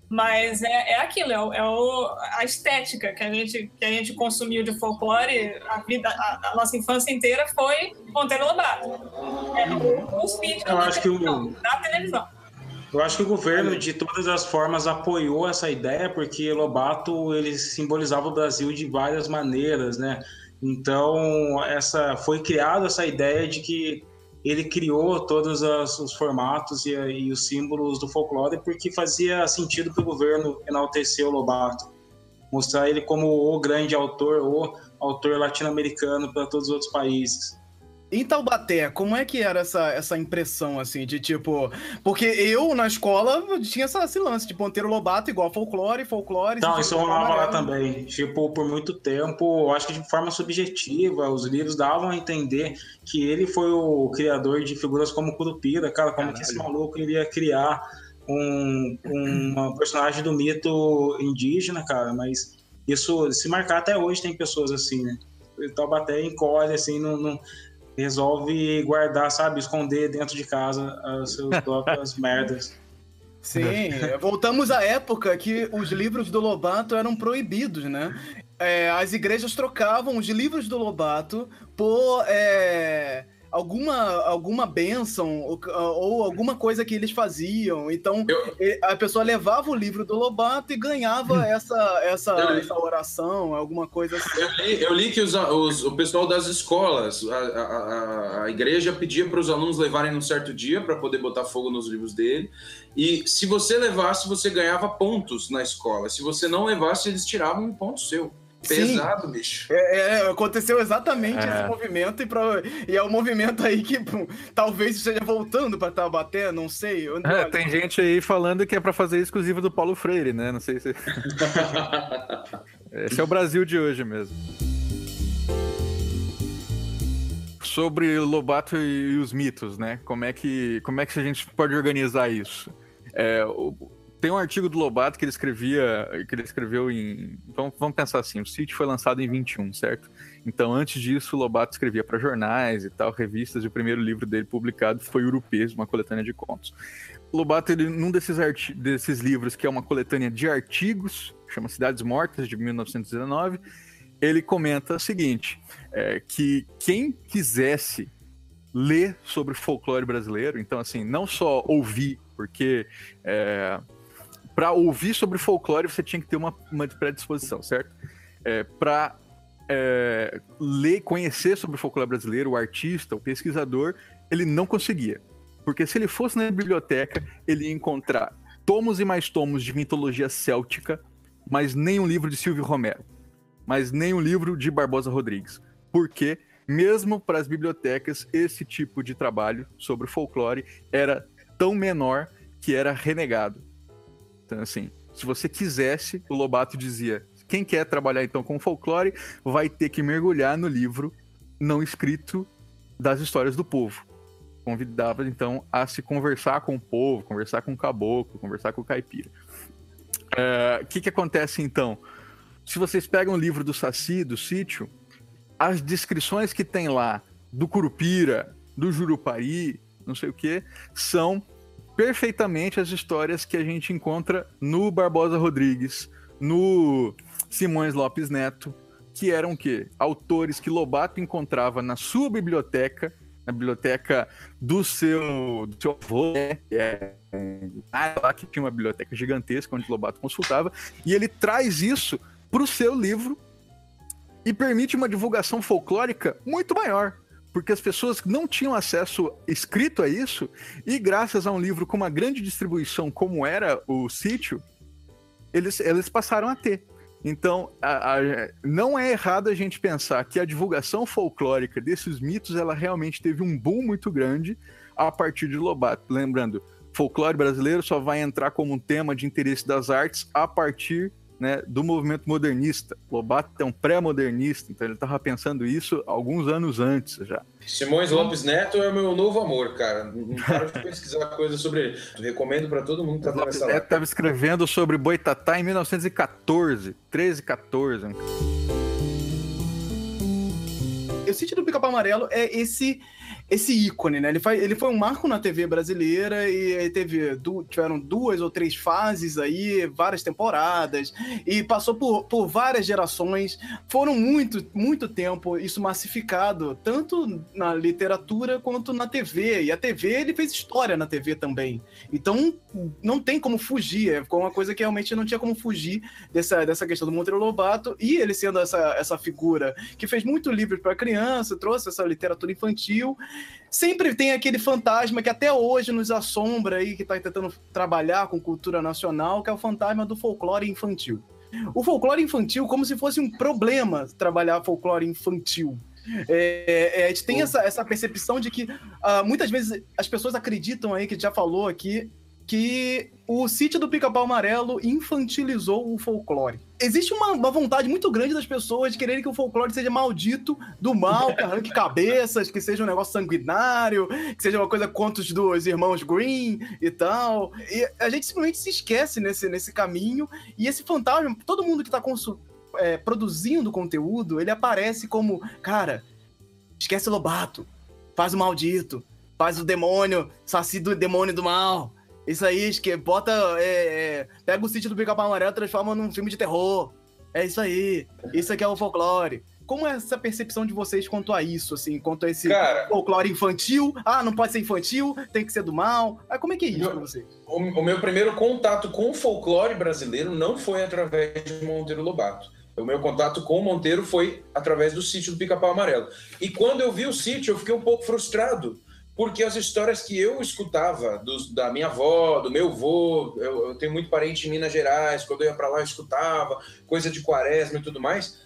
Mas é, é aquilo, é, o, é o, a estética que a, gente, que a gente consumiu de folclore, a, vida, a, a nossa infância inteira foi Monteiro Lobato. É o, os vídeos da, televisão, da televisão. Eu acho que o governo, de todas as formas, apoiou essa ideia, porque Lobato ele simbolizava o Brasil de várias maneiras, né? Então, essa foi criada essa ideia de que ele criou todos os formatos e, e, os símbolos do folclore porque fazia sentido para o governo enaltecer o Lobato, mostrar ele como o grande autor, o autor latino-americano para todos os outros países. Em Taubaté, como é que era essa, essa impressão, assim, de tipo. Porque eu, na escola, tinha essa, esse lance de Ponteiro Lobato igual folclore, folclore. Não, isso rolava lá também. Tipo, por muito tempo, eu acho que de forma subjetiva, os livros davam a entender que ele foi o criador de figuras como Curupira, cara, como Caralho. que esse maluco iria criar um, um personagem do mito indígena, cara, mas isso, se marcar até hoje, tem pessoas assim, né? Taubaté encolhe, assim, não, não resolve guardar, sabe, esconder dentro de casa as suas próprias merdas. Sim, voltamos à época que os livros do Lobato eram proibidos, né? É, as igrejas trocavam os livros do Lobato por é, alguma, alguma bênção ou, ou, alguma coisa que eles faziam. Então, eu... a pessoa levava o livro do Lobato e ganhava hum. essa, essa, essa oração, alguma coisa assim. Eu li, eu li que os, os, o pessoal das escolas, a, a, a igreja pedia para os alunos levarem num certo dia para poder botar fogo nos livros dele. E se você levasse, você ganhava pontos na escola. Se você não levasse, eles tiravam um ponto seu. Pesado, Sim. bicho. É, é, aconteceu exatamente é. esse movimento e, pra, e, é o um movimento aí que pum, talvez esteja voltando para Taubaté, não sei. Eu, é, tem gente aí falando que é para fazer exclusivo do Paulo Freire, né? Não sei se. esse é o Brasil de hoje mesmo. Sobre Lobato e os mitos, né? Como é que, como é que a gente pode organizar isso? É, o, tem um artigo do Lobato que ele escrevia, que ele escreveu em. Vamos, vamos pensar assim: o sítio foi lançado em 21, certo? Então, antes disso, o Lobato escrevia para jornais e tal, revistas, e o primeiro livro dele publicado foi Urupês, uma coletânea de contos. O Lobato, ele, num desses, desses livros, que é uma coletânea de artigos, chama Cidades Mortas, de 1919, ele comenta o seguinte: é, que quem quisesse ler sobre folclore brasileiro, então, assim, não só ouvir, porque. É, para ouvir sobre folclore você tinha que ter uma, uma predisposição, certo? É, para é, ler, conhecer sobre o folclore brasileiro, o artista, o pesquisador, ele não conseguia. Porque se ele fosse na biblioteca, ele ia encontrar tomos e mais tomos de mitologia céltica, mas nem um livro de Silvio Romero, mas nem um livro de Barbosa Rodrigues. Porque, mesmo para as bibliotecas, esse tipo de trabalho sobre folclore era tão menor que era renegado. Então, assim, se você quisesse, o Lobato dizia: quem quer trabalhar então com folclore vai ter que mergulhar no livro não escrito das histórias do povo. Convidava então a se conversar com o povo, conversar com o caboclo, conversar com o caipira. O é, que, que acontece então? Se vocês pegam o livro do Saci, do sítio, as descrições que tem lá do Curupira, do Jurupari, não sei o que, são perfeitamente as histórias que a gente encontra no Barbosa Rodrigues, no Simões Lopes Neto, que eram o quê? Autores que Lobato encontrava na sua biblioteca, na biblioteca do seu, do seu avô, né? É, lá que tinha uma biblioteca gigantesca onde Lobato consultava, e ele traz isso para o seu livro e permite uma divulgação folclórica muito maior porque as pessoas não tinham acesso escrito a isso, e graças a um livro com uma grande distribuição, como era o sítio, eles, eles passaram a ter. Então, a, a, não é errado a gente pensar que a divulgação folclórica desses mitos, ela realmente teve um boom muito grande a partir de Lobato. Lembrando, folclore brasileiro só vai entrar como um tema de interesse das artes a partir né, do movimento modernista. Lobato é um pré-modernista, então ele estava pensando isso alguns anos antes já. Simões Lopes Neto é o meu novo amor, cara. Não paro de pesquisar coisas sobre ele. recomendo para todo mundo que tá Lopes Neto estava escrevendo sobre Boitatá em 1914, 13, 14. O sítio do Pica-Pau Amarelo é esse esse ícone, né? Ele, foi, ele foi um marco na TV brasileira e teve du, tiveram duas ou três fases aí, várias temporadas, e passou por, por várias gerações. Foram muito, muito tempo isso massificado, tanto na literatura quanto na TV. E a TV, ele fez história na TV também. Então, não tem como fugir. É uma coisa que realmente não tinha como fugir dessa, dessa questão do Monteiro Lobato. E ele sendo essa, essa figura que fez muito livro para criança, trouxe essa literatura infantil sempre tem aquele fantasma que até hoje nos assombra aí, que está tentando trabalhar com cultura nacional, que é o fantasma do folclore infantil. O folclore infantil, como se fosse um problema trabalhar folclore infantil. É, é, a gente tem essa, essa percepção de que uh, muitas vezes as pessoas acreditam aí, que já falou aqui, que o sítio do Pica-Pau Amarelo infantilizou o folclore. Existe uma, uma, vontade muito grande das pessoas de quererem que o folclore seja maldito, do mal, que arranque cabeças, que seja um negócio sanguinário, que seja uma coisa contos dos irmãos Green e tal. E a gente simplesmente se esquece nesse, nesse caminho, e esse fantasma, todo mundo que está é, produzindo conteúdo, ele aparece como, cara, esquece o Lobato, faz o maldito, faz o demônio, saci do demônio do mal isso aí, que bota. É, é, pega o sítio do Pica-Pau Amarelo e transforma num filme de terror. É isso aí. Isso aqui é o folclore. Como é essa percepção de vocês quanto a isso, assim, quanto a esse Cara, folclore infantil? Ah, não pode ser infantil, tem que ser do mal. Ah, como é que é isso meu, pra vocês? O, o, meu primeiro contato com o folclore brasileiro não foi através de Monteiro Lobato. O meu contato com o Monteiro foi através do sítio do Pica-Pau Amarelo. E quando eu vi o sítio, eu fiquei um pouco frustrado porque as histórias que eu escutava da minha avó, do meu avô, eu, eu, tenho muito parente em Minas Gerais, quando eu ia para lá eu escutava coisa de quaresma e tudo mais.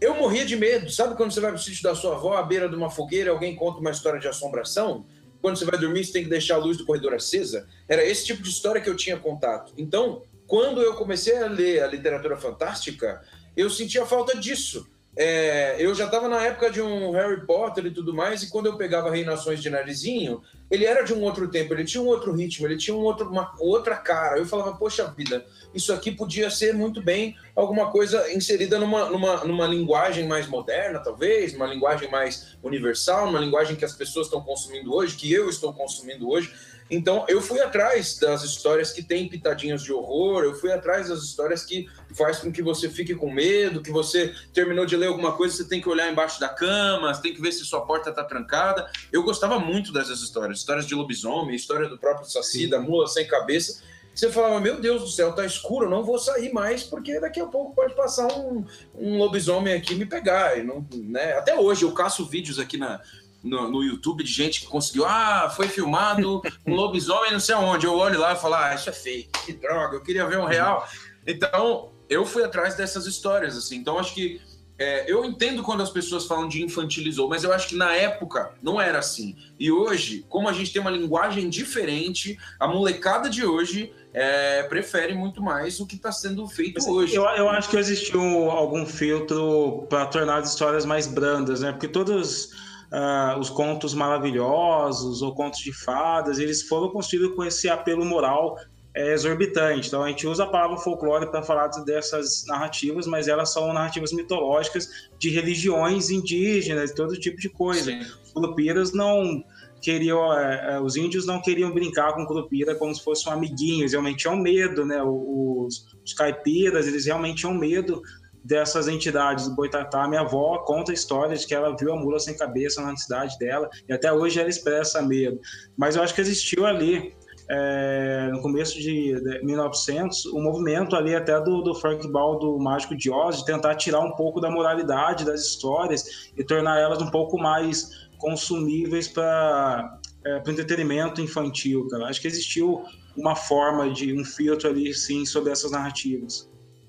Eu morria de medo, sabe quando você vai pro sítio da sua avó, à beira de uma fogueira, alguém conta uma história de assombração? Quando você vai dormir, você tem que deixar a luz do corredor acesa? Era esse tipo de história que eu tinha contato. Então, quando eu comecei a ler a literatura fantástica, eu sentia falta disso é, eu já estava na época de um Harry Potter e tudo mais, e quando eu pegava Reinações de Narizinho, ele era de um outro tempo, ele tinha um outro ritmo, ele tinha um outro, uma outra cara. Eu falava, poxa vida, isso aqui podia ser muito bem alguma coisa inserida numa, numa, numa linguagem mais moderna, talvez, numa linguagem mais universal, numa linguagem que as pessoas estão consumindo hoje, que eu estou consumindo hoje. Então, eu fui atrás das histórias que têm pitadinhas de horror, eu fui atrás das histórias que faz com que você fique com medo, que você terminou de ler alguma coisa, você tem que olhar embaixo da cama, você tem que ver se sua porta está trancada. Eu gostava muito dessas histórias, histórias de lobisomem, história do próprio Saci, Sim. da mula sem cabeça. Você falava, meu Deus do céu, tá escuro, não vou sair mais, porque daqui a pouco pode passar um, um lobisomem aqui e me pegar. E não, né? Até hoje eu caço vídeos aqui na, no, no, YouTube de gente que conseguiu, ah, foi filmado um lobisomem não sei aonde. Eu olho lá e falo, ah, isso é fake, que droga, eu queria ver um real. Então, eu fui atrás dessas histórias, assim. Então, acho que é, eu entendo quando as pessoas falam de infantilizou, mas eu acho que na época não era assim. E hoje, como a gente tem uma linguagem diferente, a molecada de hoje é, prefere muito mais o que está sendo feito mas hoje. Eu, eu, acho que existiu algum filtro para tornar as histórias mais brandas, né? Porque todos uh, os contos maravilhosos ou contos de fadas, eles foram construídos com esse apelo moral é exorbitante. Então a gente usa a palavra folclore para falar dessas narrativas, mas elas são narrativas mitológicas de religiões indígenas, todo tipo de coisa. Sim. Os curupiras não queriam, é, é, os índios não queriam brincar com curupira como se fossem amiguinhos, realmente tinham medo, né? Os, os caipiras, eles realmente tinham medo dessas entidades do Boitatá. Minha avó conta a história de que ela viu a mula sem cabeça na cidade dela e até hoje ela expressa medo. Mas eu acho que existiu ali é, no começo de, de 1900, o movimento ali até do, do Frank Ball, do Mágico de Oz, de tentar tirar um pouco da moralidade das histórias e tornar elas um pouco mais consumíveis para é, o entretenimento infantil, cara. Acho que existiu uma forma de um filtro ali, sim, sobre essas narrativas.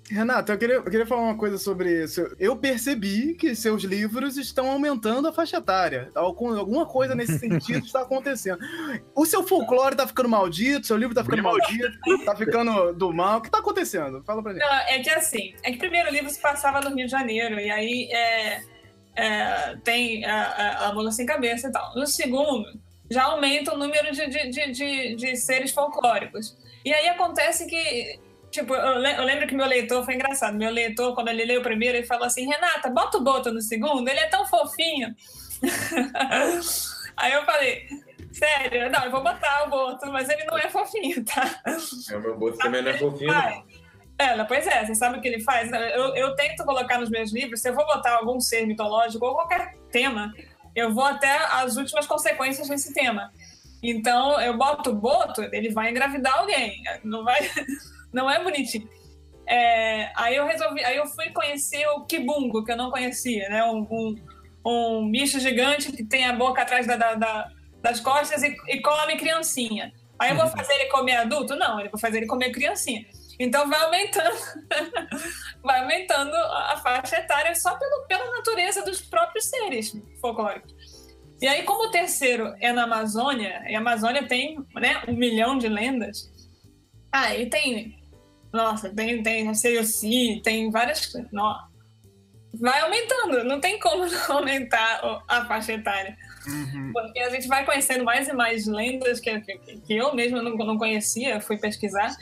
Renato, eu queria, eu queria falar uma coisa sobre isso. Eu percebi que seus livros estão aumentando a faixa etária. Alguma coisa nesse sentido está acontecendo. O seu folclore está ficando maldito, seu livro está ficando maldito, está ficando do mal. O que está acontecendo? Fala pra gente. Não, é que assim, é que primeiro o livro se passava no Rio de Janeiro, e aí é, é, tem a, a, a mula sem cabeça e tal. No segundo, já aumenta o número de, de, de, de, de seres folclóricos. E aí acontece que Tipo, eu, eu, lembro que meu leitor foi engraçado. Meu leitor, quando ele leu o primeiro, ele falou assim: Renata, bota o Boto no segundo, ele é tão fofinho. Aí eu falei: Sério, não, eu vou botar o Boto, mas ele não é fofinho, tá? É, o meu Boto também não é fofinho. Ela, pois é, você sabe o que ele faz? Eu, eu tento colocar nos meus livros, se eu vou botar algum ser mitológico ou qualquer tema, eu vou até as últimas consequências desse tema. Então, eu boto o boto, ele vai engravidar alguém. Não vai não é bonitinho. É, aí eu resolvi, aí eu fui conhecer o kibungo, que eu não conhecia, né? Um, um, um bicho gigante que tem a boca atrás da, da, da, das costas e, e, come criancinha. Aí eu vou fazer ele comer adulto? Não, eu vou fazer ele comer criancinha. Então vai aumentando, vai aumentando a faixa etária só pelo, pela natureza dos próprios seres folclóricos. E aí, como o terceiro é na Amazônia, e a Amazônia tem né, um milhão de lendas, aí tem nossa, tem, tem COC, tem várias coisas. Vai aumentando, não tem como não aumentar a faixa etária. Uhum. Porque a gente vai conhecendo mais e mais lendas que, que, que eu mesmo não, não conhecia, fui pesquisar.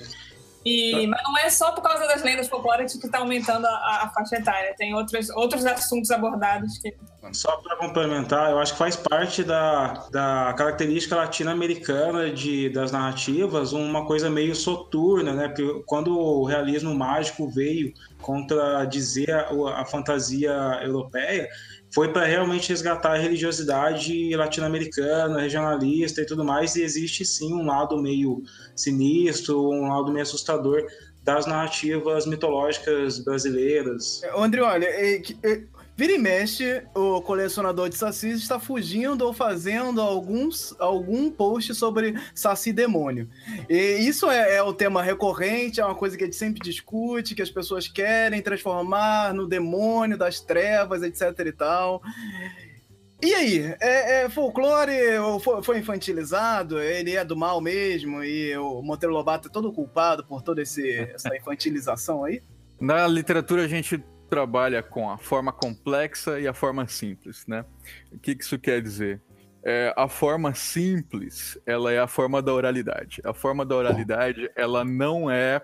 E, mas não é só por causa das lendas folclóricas que está aumentando a, a, faixa etária, tem outros, outros assuntos abordados que. Só para complementar, eu acho que faz parte da, da característica latino-americana de, das narrativas uma coisa meio soturna, né? Porque quando o realismo mágico veio contradizer a, a fantasia europeia, foi para realmente resgatar a religiosidade latino-americana, regionalista e tudo mais, e existe sim um lado meio sinistro, um lado meio assustador das narrativas mitológicas brasileiras. André, olha, é, é, Vira e mexe, o colecionador de sacis está fugindo ou fazendo alguns, algum post sobre saci demônio. E isso é, é, o tema recorrente, é uma coisa que a gente sempre discute, que as pessoas querem transformar no demônio das trevas, etc e tal. E aí, é, é folclore foi, infantilizado? Ele é do mal mesmo? E o Monteiro Lobato é todo culpado por toda essa infantilização aí? Na literatura a gente trabalha com a forma complexa e a forma simples, né? O que, isso quer dizer? É, a forma simples, ela é a forma da oralidade. A forma da oralidade, ela não é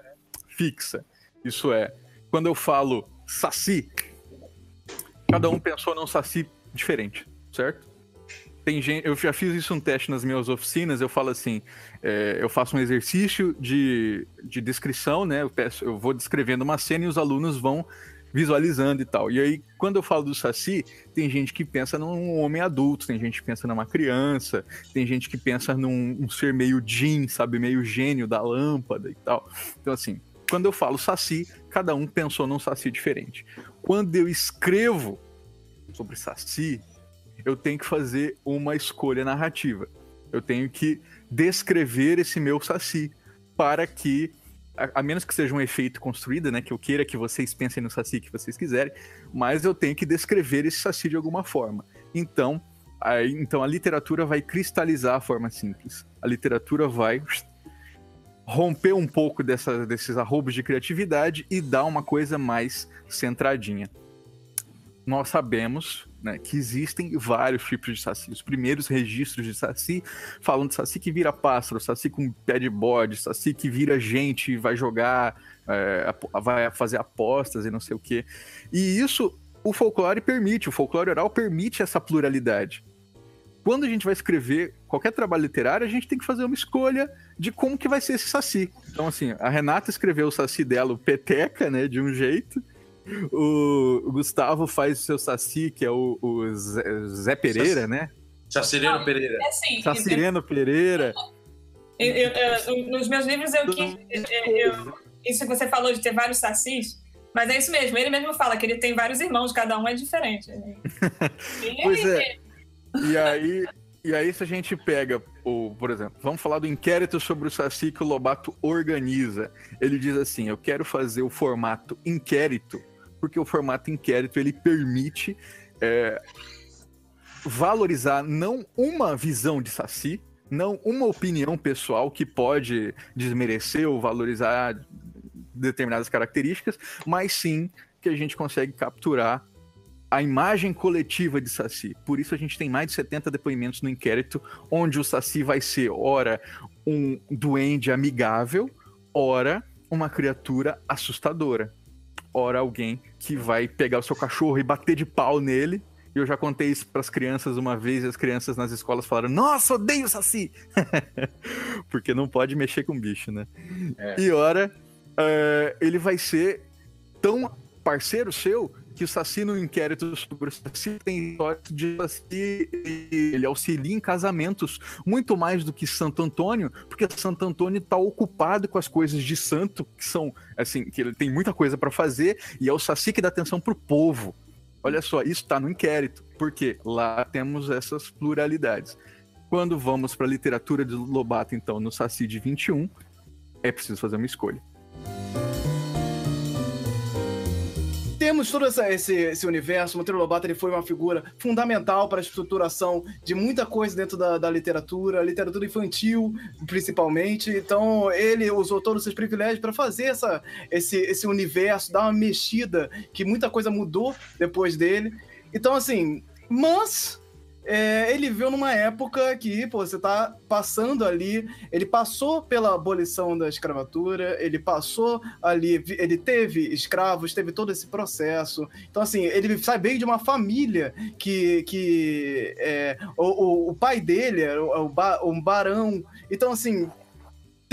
fixa. Isso é, quando eu falo saci, cada um pensou num saci diferente, certo? Tem gente, eu já fiz isso um teste nas minhas oficinas, eu falo assim, é, eu faço um exercício de, de descrição, né? Eu, peço, eu vou descrevendo uma cena e os alunos vão visualizando e tal. E aí, quando eu falo do Saci, tem gente que pensa num homem adulto, tem gente que pensa numa criança, tem gente que pensa num um ser meio Jin, sabe, meio gênio da lâmpada e tal. Então, assim, quando eu falo Saci, cada um pensou num Saci diferente. Quando eu escrevo sobre Saci, eu tenho que fazer uma escolha narrativa. Eu tenho que descrever esse meu saci para que a, a, menos que seja um efeito construído, né, que eu queira que vocês pensem no saci que vocês quiserem, mas eu tenho que descrever esse saci de alguma forma. Então, a, então a literatura vai cristalizar a forma simples. A literatura vai romper um pouco dessa, desses arrobos de criatividade e dar uma coisa mais centradinha. Nós sabemos né, que existem vários tipos de saci. Os primeiros registros de saci falam de saci que vira pássaro, saci com pé de bode, saci que vira gente vai jogar, é, vai fazer apostas e não sei o quê. E isso o folclore permite, o folclore oral permite essa pluralidade. Quando a gente vai escrever qualquer trabalho literário, a gente tem que fazer uma escolha de como que vai ser esse saci. Então, assim, a Renata escreveu o saci dela, o peteca, né, de um jeito, o, Gustavo faz o seu Saci, que é o, o Zé, Zé, Pereira, né? Sacireno Pereira. É assim, Sacireno Pereira. Eu, eu, eu, nos meus livros, eu, eu, isso que você falou de ter vários sacis, mas é isso mesmo. Ele mesmo fala que ele tem vários irmãos, cada um é diferente. pois é. E aí, e aí, se a gente pega, o, por exemplo, vamos falar do inquérito sobre o Saci que o Lobato organiza. Ele diz assim: eu quero fazer o formato inquérito porque o formato inquérito ele permite é, valorizar não uma visão de Saci, não uma opinião pessoal que pode desmerecer ou valorizar determinadas características, mas sim que a gente consegue capturar a imagem coletiva de Saci. Por isso a gente tem mais de 70 depoimentos no inquérito, onde o Saci vai ser, ora, um duende amigável, ora, uma criatura assustadora ora alguém que vai pegar o seu cachorro e bater de pau nele. E eu já contei isso para as crianças uma vez, e as crianças nas escolas falaram: Nossa, odeio o Saci! Porque não pode mexer com bicho, né? É. E ora, uh, ele vai ser tão parceiro seu que o Saci no inquérito sobre o Saci tem história de Saci ele auxilia em casamentos muito mais do que Santo Antônio, porque Santo Antônio está ocupado com as coisas de santo, que são assim, que ele tem muita coisa para fazer, e é o Saci que dá atenção pro povo. Olha só, isso está no inquérito, porque lá temos essas pluralidades. Quando vamos para a literatura de Lobato, então, no Saci de 21, é preciso fazer uma escolha. Temos todo essa, esse, esse universo. Monteiro Lobato ele foi uma figura fundamental para a estruturação de muita coisa dentro da, da literatura, literatura infantil, principalmente. Então, ele usou todos os seus privilégios para fazer essa, esse, esse universo, dar uma mexida, que muita coisa mudou depois dele. Então, assim, mas é, ele veio numa época que, pô, você tá passando ali, ele passou pela abolição da escravatura, ele passou ali, ele teve escravos, teve todo esse processo. Então, assim, ele sai bem de uma família que, que é, o, o, o, pai dele era um barão. Então, assim,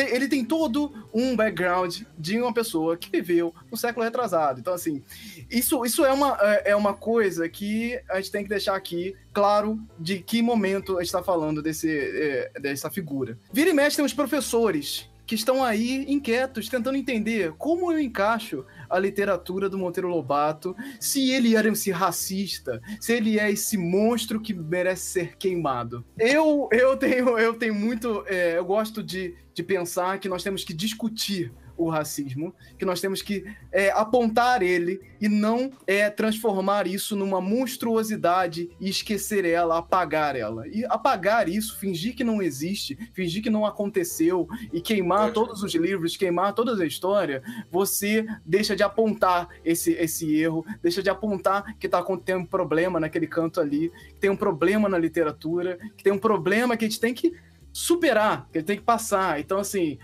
ele tem todo um background de uma pessoa que viveu no século retrasado. Então, assim, isso, isso é, uma, é, é uma coisa que a gente tem que deixar aqui claro de que momento a gente está falando desse, é, dessa figura. Vira e mexe tem os professores que estão aí inquietos, tentando entender como eu encaixo a literatura do Monteiro Lobato, se ele era esse racista, se ele é esse monstro que merece ser queimado. Eu, eu, tenho, eu tenho muito. É, eu gosto de, de pensar que nós temos que discutir o racismo, que nós temos que é, apontar ele e não é, transformar isso numa monstruosidade e esquecer ela, apagar ela. E apagar isso, fingir que não existe, fingir que não aconteceu e queimar todos os livros, queimar toda a história, você deixa de apontar esse, esse erro, deixa de apontar que está acontecendo um problema naquele canto ali, que tem um problema na literatura, que tem um problema que a gente tem que superar, que a gente tem que passar. Então, assim,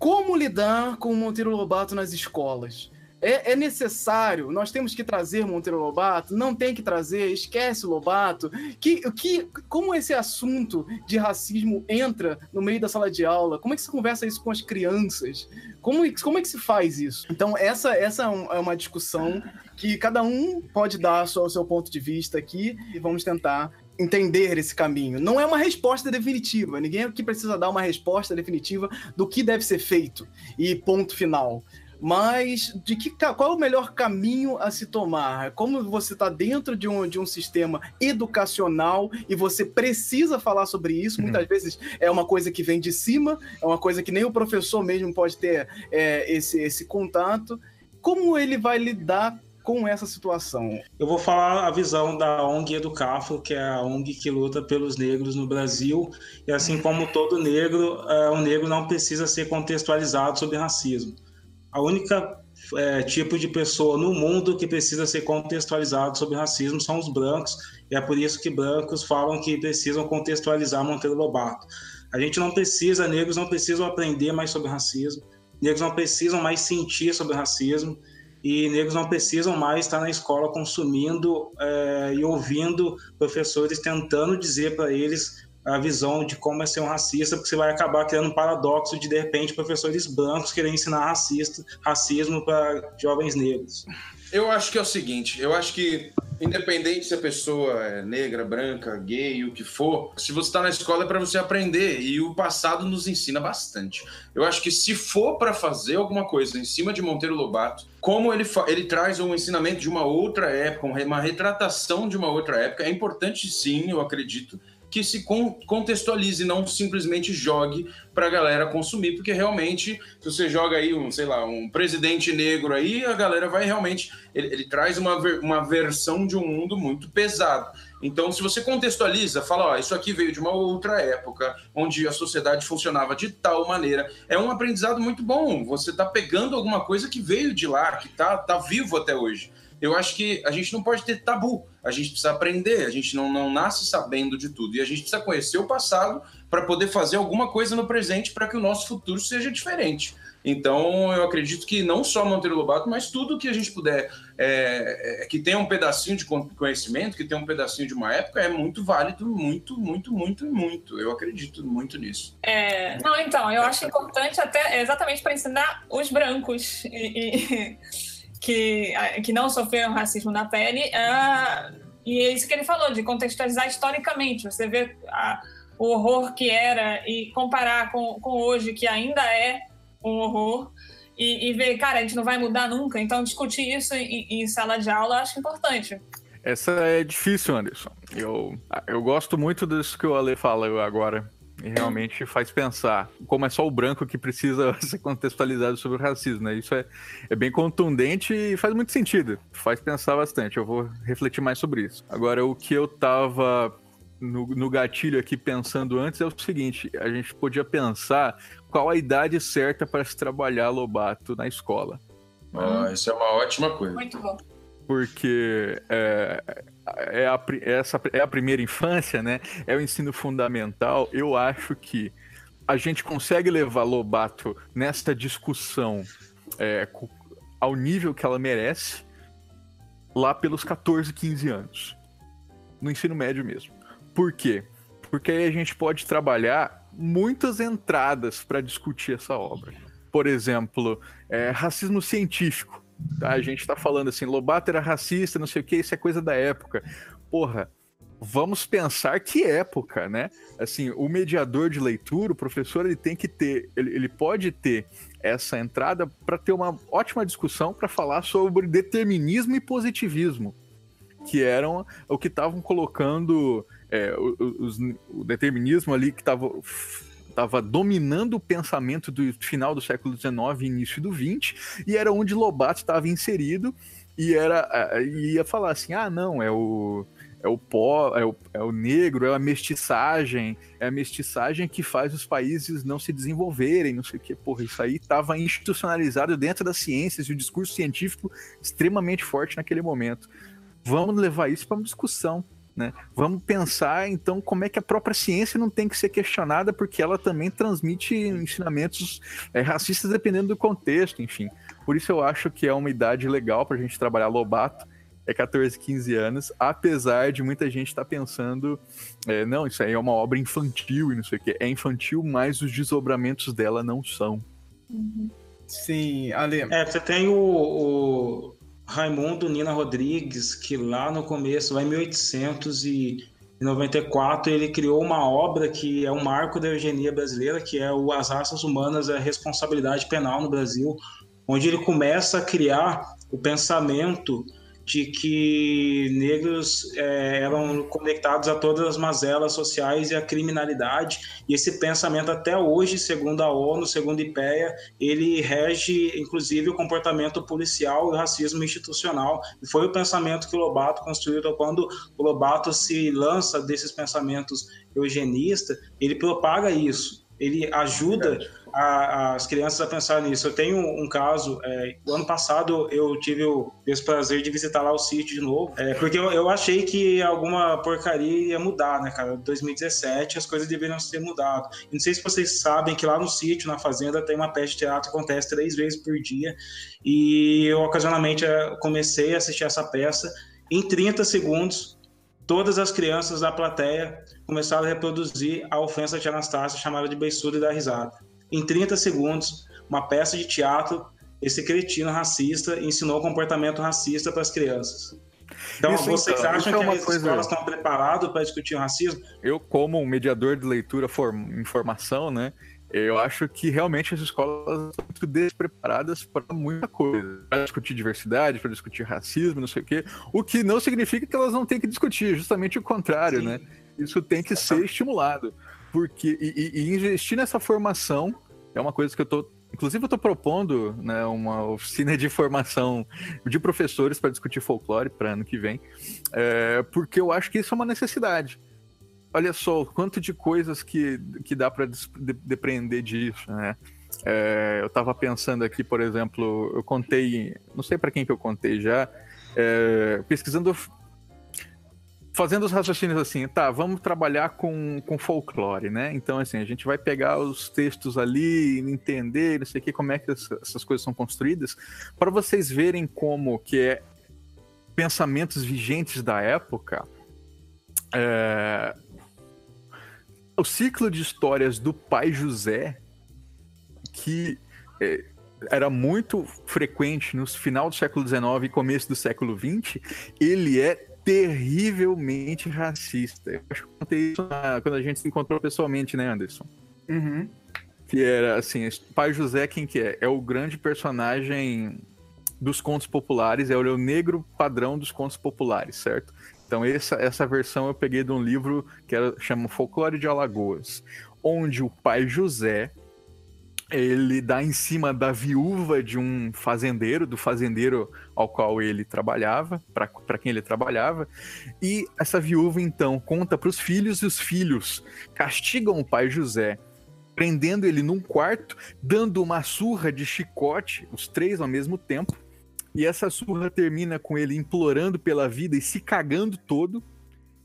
como lidar com o Monteiro Lobato nas escolas? É, é, necessário, nós temos que trazer Monteiro Lobato, não tem que trazer, esquece Lobato. Que, que, como esse assunto de racismo entra no meio da sala de aula? Como é que se conversa isso com as crianças? Como, como é que se faz isso? Então, essa, essa é, é uma discussão que cada um pode dar o seu ponto de vista aqui e vamos tentar entender esse caminho. Não é uma resposta definitiva. Ninguém aqui precisa dar uma resposta definitiva do que deve ser feito e ponto final. mas de que qual é o melhor caminho a se tomar? Como você está dentro de um, de um sistema educacional e você precisa falar sobre isso, muitas uhum. vezes é uma coisa que vem de cima, é uma coisa que nem o professor mesmo pode ter é, esse, esse contato. Como ele vai lidar com essa situação? Eu vou falar a visão da ONG Educafo, que é a ONG que luta pelos negros no Brasil, e assim como todo negro, é, o negro não precisa ser contextualizado sobre racismo. A única é, tipo de pessoa no mundo que precisa ser contextualizado sobre racismo são os brancos, e é por isso que brancos falam que precisam contextualizar Monteiro Lobato. A gente não precisa, negros não precisam aprender mais sobre racismo, negros não precisam mais sentir sobre racismo, e negros não precisam mais estar na escola consumindo é, e ouvindo professores tentando dizer para eles a visão de como é ser um racista, porque você vai acabar criando um paradoxo de, de repente, professores brancos querem ensinar racista, racismo para jovens negros. Eu acho que é o seguinte, eu acho que independente se a pessoa é negra, branca, gay, o que for, se você está na escola é para você aprender e o passado nos ensina bastante. Eu acho que se for para fazer alguma coisa em cima de Monteiro Lobato, como ele, ele traz um ensinamento de uma outra época, uma retratação de uma outra época, é importante sim, eu acredito, que se contextualize, não simplesmente jogue para a galera consumir, porque realmente, se você joga aí um, sei lá, um presidente negro aí, a galera vai realmente. Ele, ele traz uma, uma versão de um mundo muito pesado. Então, se você contextualiza, fala, ó, isso aqui veio de uma outra época, onde a sociedade funcionava de tal maneira, é um aprendizado muito bom. Você está pegando alguma coisa que veio de lá, que está tá vivo até hoje eu acho que a gente não pode ter tabu. A gente precisa aprender, a gente não, não nasce sabendo de tudo. E a gente precisa conhecer o passado para poder fazer alguma coisa no presente para que o nosso futuro seja diferente. Então, eu acredito que não só Monteiro Lobato, mas tudo que a gente puder, é, é, que tenha um pedacinho de conhecimento, que tenha um pedacinho de uma época, é muito válido, muito, muito, muito, muito. Eu acredito muito nisso. É, não, então, eu acho importante até exatamente para ensinar os brancos. E, e que, que não sofreram racismo na pele. Uh, e é isso que ele falou, de contextualizar historicamente. Você vê a, o horror que era e comparar com, com hoje, que ainda é um horror. E, e ver, cara, a gente não vai mudar nunca. Então, discutir isso em, em sala de aula acho importante. Essa é difícil, Anderson. Eu, eu gosto muito disso que o Ale fala agora. E realmente faz pensar como é só o branco que precisa ser contextualizado sobre o racismo, né? Isso é, é bem contundente e faz muito sentido. Faz pensar bastante. Eu vou refletir mais sobre isso. Agora, o que eu tava no, no, gatilho aqui pensando antes é o seguinte: a gente podia pensar qual a idade certa para se trabalhar Lobato na escola. Ah, isso é uma ótima coisa. Muito bom. Porque é, é a, essa é a primeira infância, né? É o ensino fundamental. Eu acho que a gente consegue levar Lobato nesta discussão é, ao nível que ela merece lá pelos 14, 15 anos. No ensino médio mesmo. Por quê? Porque aí a gente pode trabalhar muitas entradas para discutir essa obra. Por exemplo, é, racismo científico. A gente tá falando assim, Lobato era racista, não sei o que, isso é coisa da época. Porra, vamos pensar que época, né? Assim, o mediador de leitura, o professor, ele tem que ter, ele, ele pode ter essa entrada para ter uma ótima discussão para falar sobre determinismo e positivismo, que eram o que estavam colocando é, os, o determinismo ali que estava estava dominando o pensamento do final do século XIX e início do XX, e era onde Lobato estava inserido, e era ia falar assim: ah, não, é o. É o pó, é o, é o negro, é a mestiçagem, é a mestiçagem que faz os países não se desenvolverem, não sei o que. Porra, isso aí estava institucionalizado dentro das ciências e o discurso científico extremamente forte naquele momento. Vamos levar isso para uma discussão né? Vamos pensar então como é que a própria ciência não tem que ser questionada, porque ela também transmite ensinamentos é, racistas dependendo do contexto, enfim. Por isso eu acho que é uma idade legal para a gente trabalhar Lobato, é 14, 15 anos, apesar de muita gente estar tá pensando, é, não, isso aí é uma obra infantil e não sei o que. É infantil, mas os desdobramentos dela não são. Uhum. Sim, Ale. É, você tem o, o Raimundo Nina Rodrigues, que lá no começo, lá em 1894, ele criou uma obra que é um marco da eugenia brasileira, que é o As Raças Humanas, a Responsabilidade Penal no Brasil, onde ele começa a criar o pensamento de que negros é, eram conectados a todas as mazelas sociais e a criminalidade. E esse pensamento até hoje, segundo a ONU, segundo a IPEA, ele rege inclusive o comportamento policial e o racismo institucional. E foi o pensamento que o Lobato construiu. Então, quando o Lobato se lança desses pensamentos eugenistas, ele propaga isso. Ele ajuda a, as crianças a pensar nisso. Eu tenho um caso, é, o ano passado eu tive o desprazer de visitar lá o sítio de novo, é, porque eu, eu, achei que alguma porcaria ia mudar, né, cara? 2017 as coisas deveriam ter mudado. E não sei se vocês sabem que lá no sítio, na fazenda, tem uma peça de teatro que acontece três vezes por dia, e eu ocasionalmente é, comecei a assistir essa peça. Em 30 segundos, todas as crianças da plateia começaram a reproduzir a ofensa de Anastácia, chamada de beiçuda e dar risada em 30 segundos, uma peça de teatro, esse cretino racista ensinou comportamento racista para as crianças. Então, isso, vocês então, acham é que as coisa... escolas estão preparadas para discutir o racismo? Eu, como um mediador de leitura form... informação, né, eu acho que realmente as escolas estão muito despreparadas para muita coisa. Para discutir diversidade, para discutir racismo, não sei o quê. O que não significa que elas não têm que discutir, justamente o contrário, Sim. né? Isso tem que ser estimulado. Porque, e, e, investir nessa formação é uma coisa que eu tô. Inclusive, eu estou propondo né, uma oficina de formação de professores para discutir folclore para ano que vem, é, porque eu acho que isso é uma necessidade. Olha só o quanto de coisas que, que dá para depreender disso, né? É, eu estava pensando aqui, por exemplo, eu contei, não sei para quem que eu contei já, é, pesquisando fazendo os raciocínios assim, tá, vamos trabalhar com, com folclore, né? Então, assim, a gente vai pegar os textos ali, entender, não sei o que, como é que essas coisas são construídas, para vocês verem como que é pensamentos vigentes da época. É... O ciclo de histórias do pai José, que é, era muito frequente no final do século XIX e começo do século XX, ele é terrivelmente racista. Eu acho que contei isso na, quando a gente se encontrou pessoalmente, né, Anderson? Uhum. Que era assim, Pai José, quem que é? É o grande personagem dos contos populares, é o negro padrão dos contos populares, certo? Então essa, essa versão eu peguei de um livro que era, chama Folclore de Alagoas, onde o pai José ele dá em cima da viúva de um fazendeiro, do fazendeiro ao qual ele trabalhava, para quem ele trabalhava, e essa viúva então conta para os filhos e os filhos castigam o pai José, prendendo ele num quarto, dando uma surra de chicote, os três ao mesmo tempo, e essa surra termina com ele implorando pela vida e se cagando todo,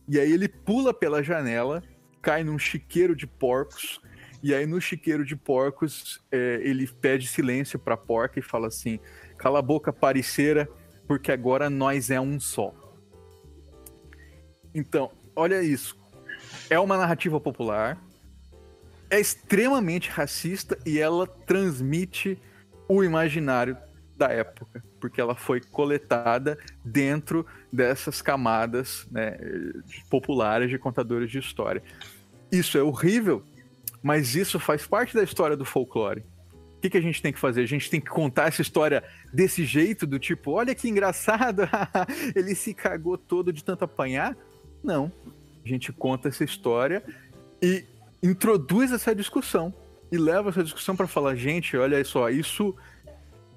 e aí ele pula pela janela, cai num chiqueiro de porcos e aí no chiqueiro de porcos, é, ele pede silêncio pra porca e fala assim: cala a boca, pareceira, porque agora nós é um só. Então, olha isso. É uma narrativa popular, é extremamente racista e ela transmite o imaginário da época, porque ela foi coletada dentro dessas camadas né, populares de contadores de história. Isso é horrível, mas isso faz parte da história do folclore. O que, que a gente tem que fazer? A gente tem que contar essa história desse jeito, do tipo, olha que engraçado, ele se cagou todo de tanto apanhar? Não. A gente conta essa história e introduz essa discussão e leva essa discussão para falar, gente, olha só, isso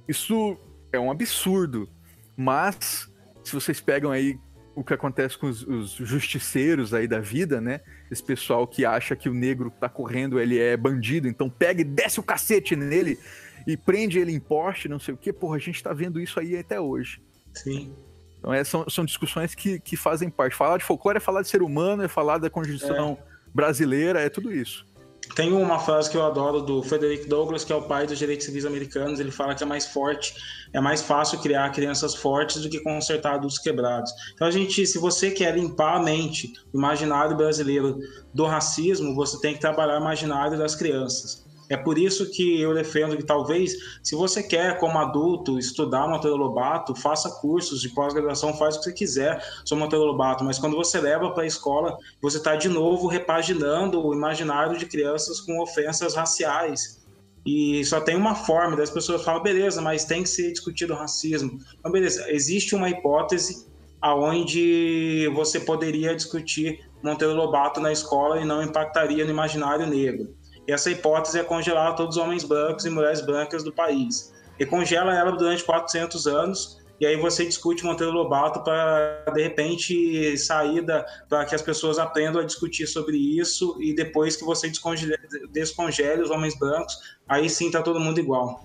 isso é um absurdo. Mas se vocês pegam aí o que acontece com os, os, justiceiros aí da vida, né? Esse pessoal que acha que o negro tá correndo, ele é bandido, então pega e desce o cacete nele e prende ele em poste, não sei o quê. Porra, a gente tá vendo isso aí até hoje. Sim. Então é, são, são discussões que, que fazem parte. Falar de folclore é falar de ser humano, é falar da Constituição é. brasileira, é tudo isso. Tem uma frase que eu adoro do Frederick Douglass, que é o pai dos direitos civis americanos. Ele fala que é mais forte, é mais fácil criar crianças fortes do que consertar adultos quebrados. Então, a gente, se você quer limpar a mente, o imaginário brasileiro do racismo, você tem que trabalhar o imaginário das crianças. É por isso que eu defendo que talvez, se você quer, como adulto, estudar Monteiro Lobato, faça cursos de pós-graduação, faz o que você quiser sobre Monteiro Lobato, mas quando você leva para a escola, você está de novo repaginando o imaginário de crianças com ofensas raciais. e só tem uma forma, das pessoas falam, beleza, mas tem que ser discutido o racismo. Então, beleza, existe uma hipótese aonde você poderia discutir Monteiro Lobato na escola e não impactaria no imaginário negro. E essa hipótese é congelar todos os homens brancos e mulheres brancas do país. E congela ela durante 400 anos, e aí você discute Monteiro Lobato para, de repente, sair para que as pessoas aprendam a discutir sobre isso, e depois que você descongele, descongele os homens brancos, aí sim está todo mundo igual.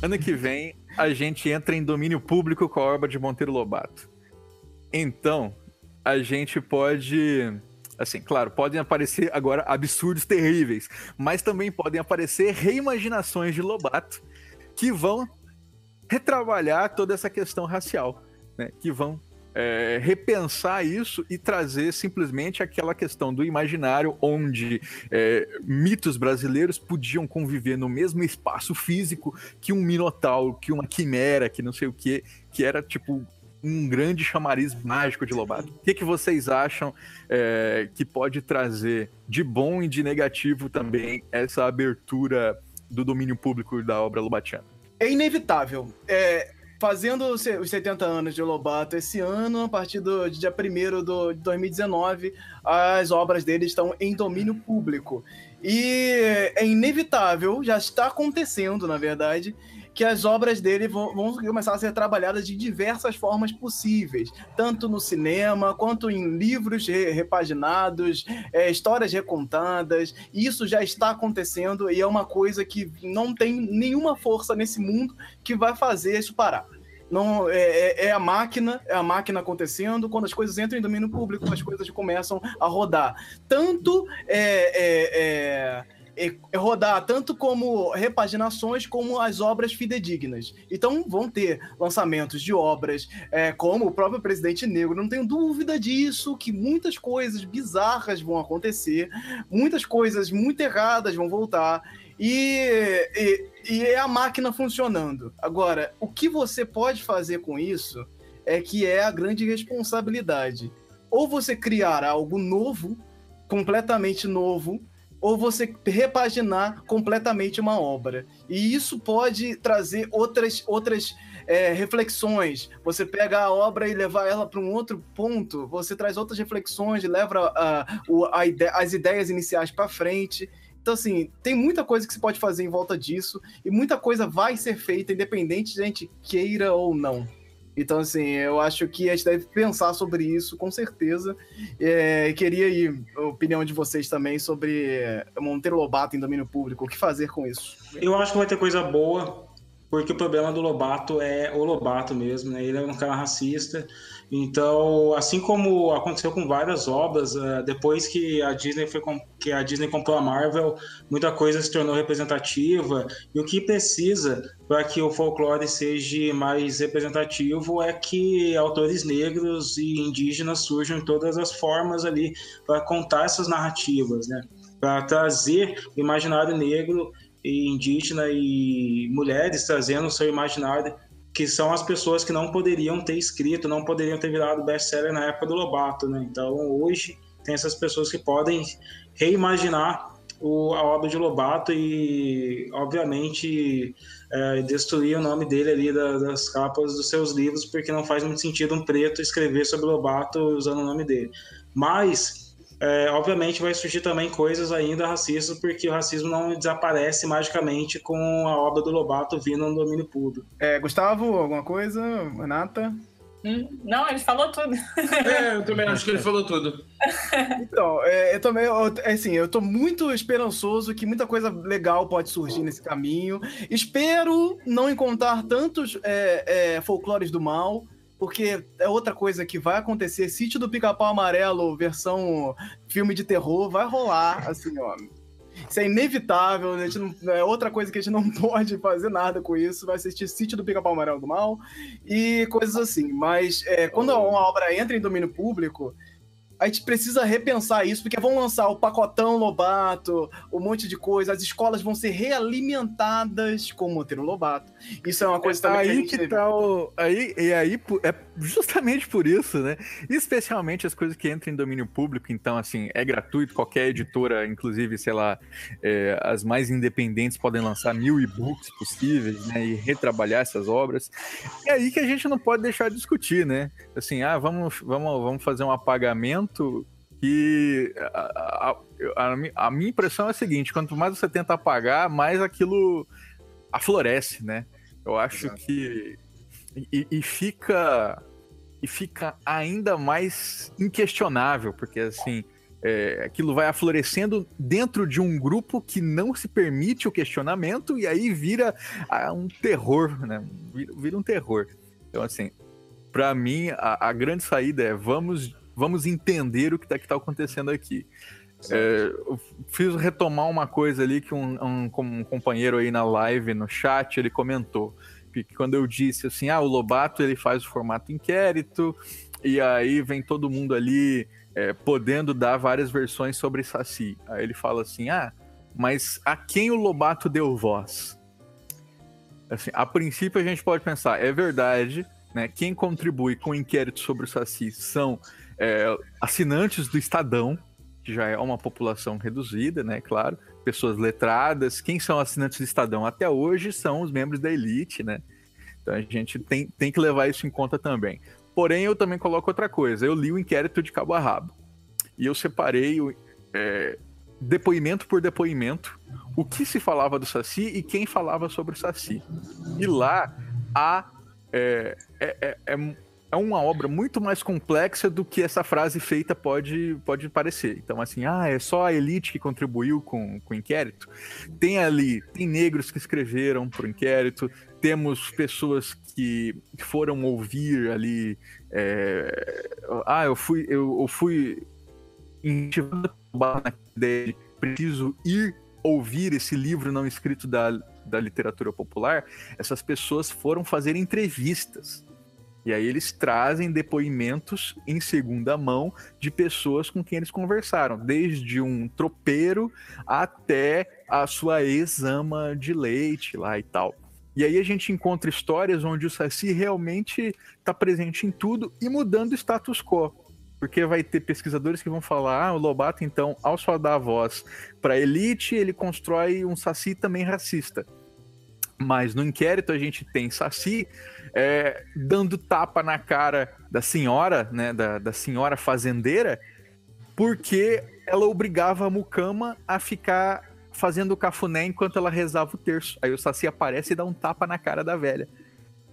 Ano que vem, a gente entra em domínio público com a obra de Monteiro Lobato. Então, a gente pode. Assim, claro, podem aparecer agora absurdos terríveis, mas também podem aparecer reimaginações de Lobato que vão retrabalhar toda essa questão racial, né? Que vão é, repensar isso e trazer simplesmente aquela questão do imaginário onde é, mitos brasileiros podiam conviver no mesmo espaço físico que um minotauro, que uma quimera, que não sei o que, que era tipo um grande chamariz mágico de Lobato. O que, que vocês acham é, que pode trazer de bom e de negativo também essa abertura do domínio público da obra lobatiana? É inevitável. É, fazendo os 70 anos de Lobato esse ano, a partir do dia 1 de 2019, as obras dele estão em domínio público. E é inevitável, já está acontecendo, na verdade, que as obras dele vão, vão, começar a ser trabalhadas de diversas formas possíveis, tanto no cinema quanto em livros re, repaginados, é, histórias recontadas. Isso já está acontecendo e é uma coisa que não tem nenhuma força nesse mundo que vai fazer isso parar. Não, é, é, é, a máquina, é a máquina acontecendo. Quando as coisas entram em domínio público, as coisas começam a rodar. Tanto é, é, é rodar tanto como repaginações como as obras fidedignas. Então vão ter lançamentos de obras é, como o próprio Presidente Negro, não tenho dúvida disso, que muitas coisas bizarras vão acontecer, muitas coisas muito erradas vão voltar. E, e, e é a máquina funcionando. Agora, o que você pode fazer com isso é que é a grande responsabilidade. Ou você criar algo novo, completamente novo, ou você repaginar completamente uma obra. E isso pode trazer outras, outras é, reflexões. Você pega a obra e levar ela para um outro ponto, você traz outras reflexões, leva a, a, a ide as ideias iniciais para frente. Então, assim, tem muita coisa que se pode fazer em volta disso, e muita coisa vai ser feita, independente de a gente queira ou não. Então, assim, eu acho que a gente deve pensar sobre isso, com certeza. É, queria aí a opinião de vocês também sobre Monteiro Lobato em domínio público. O que fazer com isso? Eu acho que vai ter coisa boa, porque o problema do Lobato é o Lobato mesmo, né? Ele é um cara racista. Então, assim como aconteceu com várias obras, eh, depois que a Disney foi que a Disney comprou a Marvel, muita coisa se tornou representativa. E o que precisa para que o folclore seja mais representativo é que autores negros e indígenas surjam em todas as formas ali para contar essas narrativas, né? Para trazer o imaginário negro e indígena e mulheres trazendo o seu imaginário, que são as pessoas que não poderiam ter escrito, não poderiam ter virado best-seller na época do Lobato, né? Então, hoje tem essas pessoas que podem reimaginar o, a obra de Lobato e, obviamente, é, destruir o nome dele ali da, das capas dos seus livros, porque não faz muito sentido um preto escrever sobre Lobato usando o nome dele. Mas é, obviamente vai surgir também coisas ainda racistas, porque o racismo não desaparece magicamente com a obra do Lobato vindo no domínio público. É, Gustavo, alguma coisa? Renata? Hum, não, ele falou tudo. É, eu também acho que ele falou tudo. Então, é, eu também, eu, é assim, eu tô muito esperançoso que muita coisa legal pode surgir nesse caminho. Espero não encontrar tantos é, é folclores do mal, porque é outra coisa que vai acontecer. Sítio do Pica-Pau Amarelo, versão filme de terror, vai rolar, assim, ó. Isso é inevitável, a gente não, é outra coisa que a gente não pode fazer nada com isso. Vai assistir Sítio do Pica-Pau Amarelo do Mal e coisas assim. Mas é, quando uma obra entra em domínio público, a gente precisa repensar isso, porque vão lançar o pacotão Lobato, um monte de coisa, as escolas vão ser realimentadas com o Monteiro Lobato. Isso é uma coisa também aí que, que tá o, aí E aí é justamente por isso, né? Especialmente as coisas que entram em domínio público, então, assim, é gratuito, qualquer editora, inclusive, sei lá, é, as mais independentes podem lançar mil e-books possíveis, né? E retrabalhar essas obras. É aí que a gente não pode deixar de discutir, né? Assim, ah, vamos, vamos, vamos fazer um apagamento que a, a, a, minha impressão é a seguinte: quanto mais você tenta apagar, mais aquilo aflorece, né? Eu acho Exato. que. E, e, fica. E fica ainda mais inquestionável, porque assim. É, aquilo vai aflorescendo dentro de um grupo que não se permite o questionamento e aí vira um terror, né? Vira, vira um terror. Então, assim, para mim, a, a, grande saída é vamos vamos entender o que está tá acontecendo aqui. É, fiz retomar uma coisa ali que um, um, um, companheiro aí na live, no chat, ele comentou. Que quando eu disse assim, ah, o Lobato ele faz o formato inquérito, e aí vem todo mundo ali é, podendo dar várias versões sobre Saci. Aí ele fala assim, ah, mas a quem o Lobato deu voz? Assim, a princípio a gente pode pensar, é verdade, né? Quem contribui com o inquérito sobre o Saci são é, assinantes do Estadão, que já é uma população reduzida, né? Claro, pessoas letradas. Quem são assinantes do Estadão até hoje são os membros da elite, né? Então a gente tem, tem que levar isso em conta também. Porém, eu também coloco outra coisa. Eu li o inquérito de cabo a rabo. E eu separei o, é, depoimento por depoimento o que se falava do Saci e quem falava sobre o Saci. E lá há. É, é, é, é uma obra muito mais complexa do que essa frase feita pode, pode parecer. Então, assim, ah, é só a elite que contribuiu com, com o inquérito. Tem ali, tem negros que escreveram para o inquérito, temos pessoas que foram ouvir ali. É, ah, eu fui, eu, eu fui incentivado ideia de preciso ir ouvir esse livro não escrito da, da literatura popular. Essas pessoas foram fazer entrevistas e aí eles trazem depoimentos em segunda mão de pessoas com quem eles conversaram, desde um tropeiro até a sua ex-ama de leite lá e tal. E aí a gente encontra histórias onde o Saci realmente está presente em tudo e mudando o status quo. Porque vai ter pesquisadores que vão falar, ah, o Lobato, então, ao só dar a voz para elite, ele constrói um Saci também racista. Mas no inquérito a gente tem Saci é, dando tapa na cara da senhora, né, da, da senhora fazendeira, porque ela obrigava a Mukama a ficar fazendo cafuné enquanto ela rezava o terço. Aí o Saci aparece e dá um tapa na cara da velha.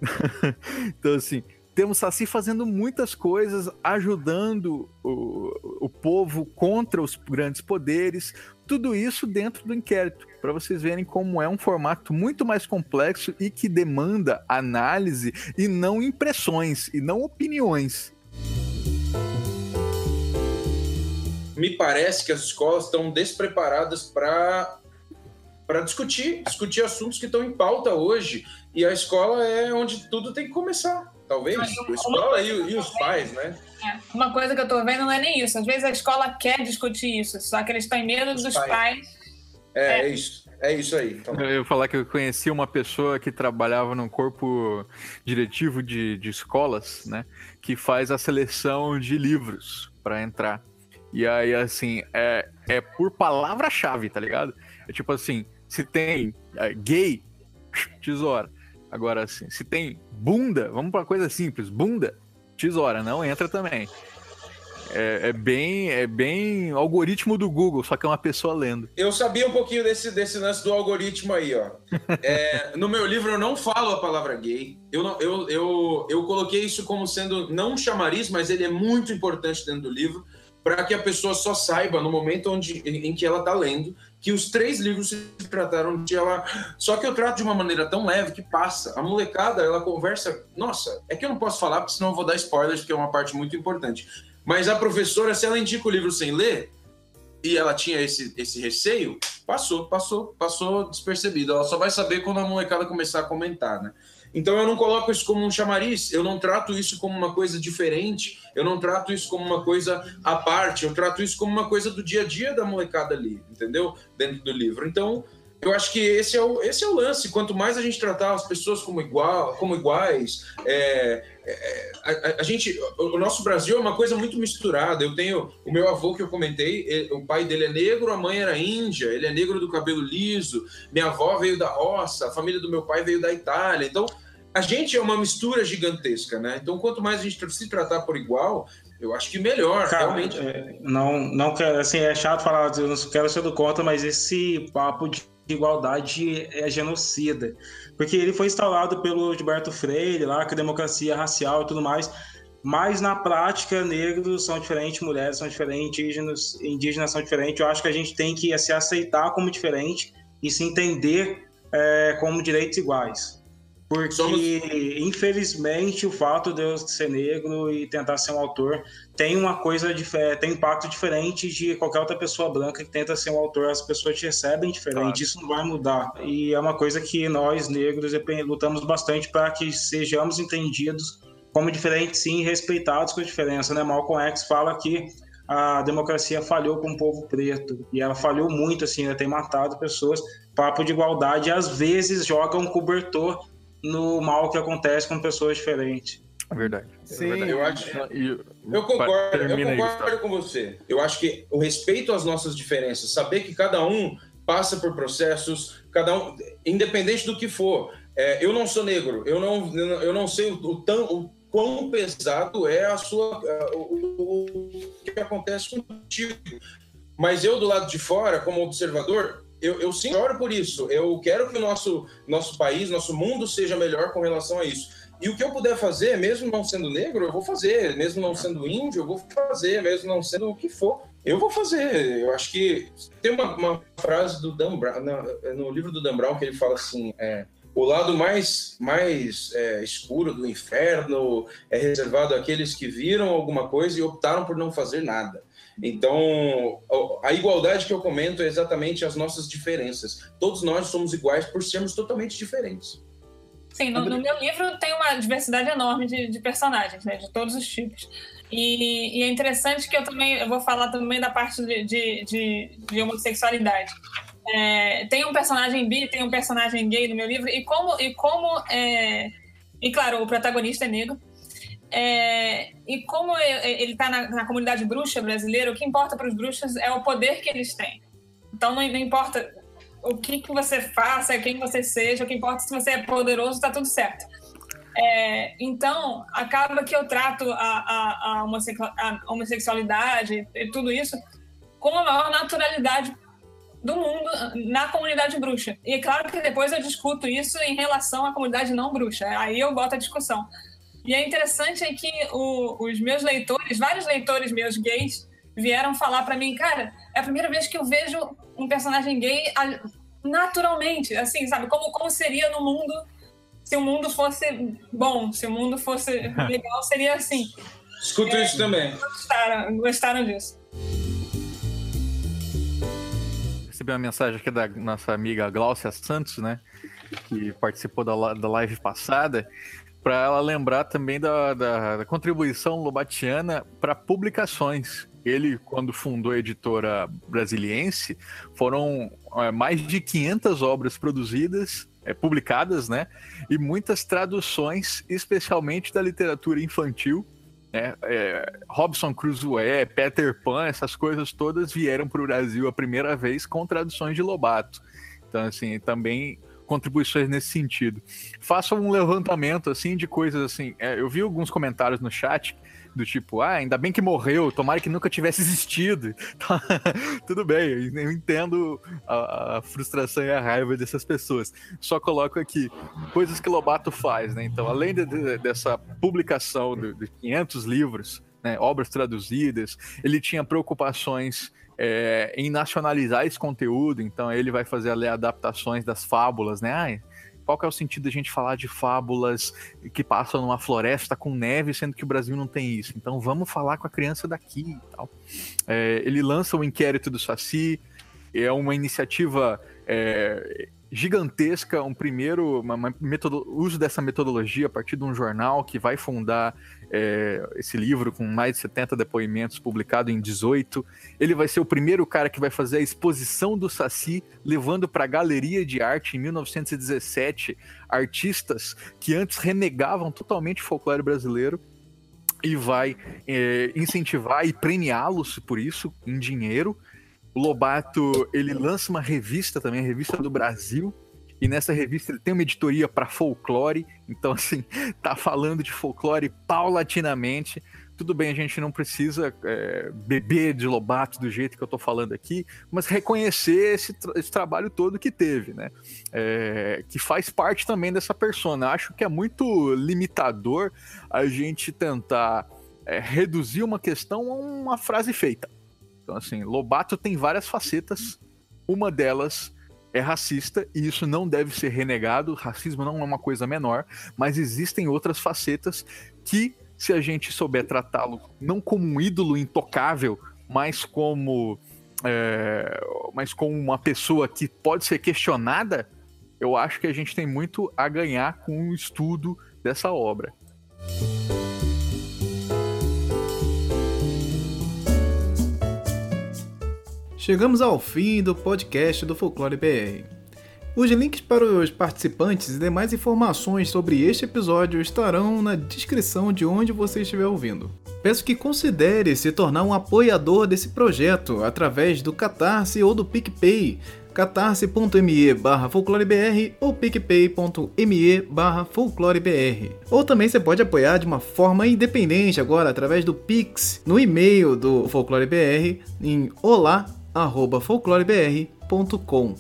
então, assim, temos Saci fazendo muitas coisas, ajudando o, o povo contra os grandes poderes, tudo isso dentro do inquérito, para vocês verem como é um formato muito mais complexo e que demanda análise e não impressões e não opiniões. Me parece que as escolas estão despreparadas para para discutir, discutir assuntos que estão em pauta hoje. E a escola é onde tudo tem que começar talvez, a escola e, e, os pais, né? É. Uma coisa que eu tô vendo não é nem isso. Às vezes a escola quer discutir isso, só que eles têm medo dos pais. pais. É, é, é, isso. É isso aí. Então. Eu ia falar que eu conheci uma pessoa que trabalhava num corpo diretivo de, de escolas, né? Que faz a seleção de livros para entrar. E aí, assim, é, é por palavra-chave, tá ligado? É tipo assim, se tem é, gay, tesoura. Agora, assim, se tem bunda, vamos para coisa simples, bunda, tesoura, não entra também. É, é, bem é bem algoritmo do Google, só que é uma pessoa lendo. Eu sabia um pouquinho desse, desse lance do algoritmo aí, ó. É, no meu livro eu não falo a palavra gay. Eu, não, eu, eu, eu coloquei isso como sendo não um chamariz, mas ele é muito importante dentro do livro para que a pessoa só saiba no momento onde, em que ela está lendo que os três livros se trataram de ela. Só que eu trato de uma maneira tão leve que passa. A molecada, ela conversa. Nossa, é que eu não posso falar, porque senão eu vou dar spoilers, porque é uma parte muito importante. Mas a professora, se ela indica o livro sem ler, e ela tinha esse, esse receio, passou, passou, passou despercebido. Ela só vai saber quando a molecada começar a comentar, né? Então eu não coloco isso como um chamariz, eu não trato isso como uma coisa diferente, eu não trato isso como uma coisa à parte, eu trato isso como uma coisa do dia a dia da molecada ali, entendeu? Dentro do livro. Então, eu acho que esse é o, esse é o lance. Quanto mais a gente tratar as pessoas como, igual, como iguais, é, é, a, a, gente, o nosso Brasil é uma coisa muito misturada. Eu tenho o meu avô que eu comentei, ele, o pai dele é negro, a mãe era índia, ele é negro do cabelo liso, minha avó veio da roça, a família do meu pai veio da Itália. Então, a gente é uma mistura gigantesca, né? Então, quanto mais a gente se tratar por igual, eu acho que melhor, Cara, realmente. É, não, não quero, assim, é chato falar, eu não quero ser do contra, mas esse papo de igualdade é genocida. Porque ele foi instaurado pelo Gilberto Freire, lá, que a democracia racial e tudo mais, mas na prática, negros são diferentes, mulheres são diferentes, indígenas, indígenas são diferentes. Eu acho que a gente tem que se aceitar como diferente e se entender é, como direitos iguais. Porque, Somos... infelizmente, o fato de eu ser negro e tentar ser um autor tem uma coisa diferente, tem impacto diferente de qualquer outra pessoa branca que tenta ser um autor. As pessoas te recebem diferente, claro. isso não vai mudar. E é uma coisa que nós, negros, lutamos bastante para que sejamos entendidos como diferentes, sim, respeitados com a diferença. Né? Malcolm X fala que a democracia falhou com o povo preto e ela falhou muito, assim, né? tem matado pessoas. Papo de igualdade, às vezes joga um cobertor no mal que acontece com pessoas diferentes. É verdade. É Sim, é verdade. eu acho. Eu concordo, eu concordo com você. Eu acho que o respeito às nossas diferenças, saber que cada um passa por processos, cada um, independente do que for. É, eu não sou negro, eu não, eu não sei o, o, tão, o quão pesado é a sua, é, o, o que acontece contigo. Mas eu do lado de fora, como observador, eu, eu sim oro por isso. Eu quero que o nosso, nosso país, nosso mundo seja melhor com relação a isso. E o que eu puder fazer, mesmo não sendo negro, eu vou fazer. Mesmo não sendo índio, eu vou fazer. Mesmo não sendo o que for, eu vou fazer. Eu acho que tem uma, uma frase do Dan Brown, no, livro do Dan Brown, que ele fala assim: é, o lado mais, mais é, escuro do inferno é reservado àqueles que viram alguma coisa e optaram por não fazer nada. Então, a igualdade que eu comento é exatamente as nossas diferenças. Todos nós somos iguais por sermos totalmente diferentes. Sim, no, no meu livro tem uma diversidade enorme de, de personagens, né, de todos os tipos. E, e, é interessante que eu também eu vou falar também da parte de, de, de, de homossexualidade. É, tem um personagem bi, tem um personagem gay no meu livro, e como. E, como é, e claro, o protagonista é negro. É, e como ele está na, na, comunidade bruxa brasileira, o que importa para os bruxos é o poder que eles têm. Então não, não importa o que, que você faça, quem você seja, o que importa é se você é poderoso, está tudo certo. É, então, acaba que eu trato a, a, a, homossexualidade e tudo isso com a maior naturalidade do mundo na comunidade bruxa. E é claro que depois eu discuto isso em relação à comunidade não bruxa. Aí eu boto a discussão. E é interessante é que o, os meus leitores, vários leitores meus gays, vieram falar para mim, cara, é a primeira vez que eu vejo um personagem gay naturalmente, assim, sabe? Como, como seria no mundo se o mundo fosse bom, se o mundo fosse legal, seria assim. Escuto é, isso também. Gostaram, gostaram disso. Recebi uma mensagem aqui da nossa amiga Glaucia Santos, né? Que participou da, da live passada para ela lembrar também da, da, da contribuição lobatiana para publicações. Ele, quando fundou a editora brasiliense, foram é, mais de 500 obras produzidas, é, publicadas, né? E muitas traduções, especialmente da literatura infantil. Né? É, Robson Crusoe, Peter Pan, essas coisas todas vieram para o Brasil a primeira vez com traduções de Lobato. Então, assim, também contribuições nesse sentido. Faça um levantamento assim de coisas assim. É, eu vi alguns comentários no chat do tipo, ah, ainda bem que morreu, tomara que nunca tivesse existido. Tá, tudo bem, eu entendo a, a, frustração e a raiva dessas pessoas. Só coloco aqui coisas que Lobato faz, né? Então, além de, de, dessa publicação de, de 500 livros, né, obras traduzidas, ele tinha preocupações é, em nacionalizar esse conteúdo, então ele vai fazer ali adaptações das fábulas, né? Ai, qual que é o sentido da gente falar de fábulas que passam numa floresta com neve, sendo que o Brasil não tem isso? Então vamos falar com a criança daqui e tal. É, ele lança o inquérito do Saci, é uma iniciativa é, gigantesca, um primeiro uma, uma metodo, uso dessa metodologia a partir de um jornal que vai fundar é, esse livro com mais de 70 depoimentos publicado em 18. Ele vai ser o primeiro cara que vai fazer a exposição do Saci, levando para a galeria de arte em 1917 artistas que antes renegavam totalmente o folclore brasileiro e vai é, incentivar e premiá-los por isso em dinheiro. O Lobato ele lança uma revista também, a revista do Brasil, e nessa revista ele tem uma editoria para folclore, então assim tá falando de folclore paulatinamente. Tudo bem, a gente não precisa é, beber de Lobato do jeito que eu tô falando aqui, mas reconhecer esse, tra esse trabalho todo que teve, né? É, que faz parte também dessa persona. Acho que é muito limitador a gente tentar é, reduzir uma questão a uma frase feita. Então, assim, Lobato tem várias facetas. Uma delas é racista e isso não deve ser renegado. Racismo não é uma coisa menor, mas existem outras facetas que se a gente souber tratá-lo não como um ídolo intocável, mas como, é, mas como uma pessoa que pode ser questionada, eu acho que a gente tem muito a ganhar com o estudo dessa obra. Chegamos ao fim do podcast do Folclore BR. Os links para os participantes e demais informações sobre este episódio estarão na descrição de onde você estiver ouvindo. Peço que considere se tornar um apoiador desse projeto através do Catarse ou do PicPay, catarse.me barra folclorebr ou picpay.me barra folclorebr. Ou também você pode apoiar de uma forma independente agora através do Pix no e-mail do folclorebr em olá@folclorebr.com.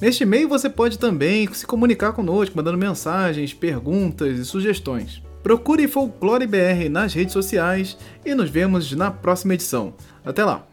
Neste e-mail você pode também se comunicar conosco, mandando mensagens, perguntas e sugestões. Procure Folclore BR nas redes sociais e nos vemos na próxima edição. Até lá!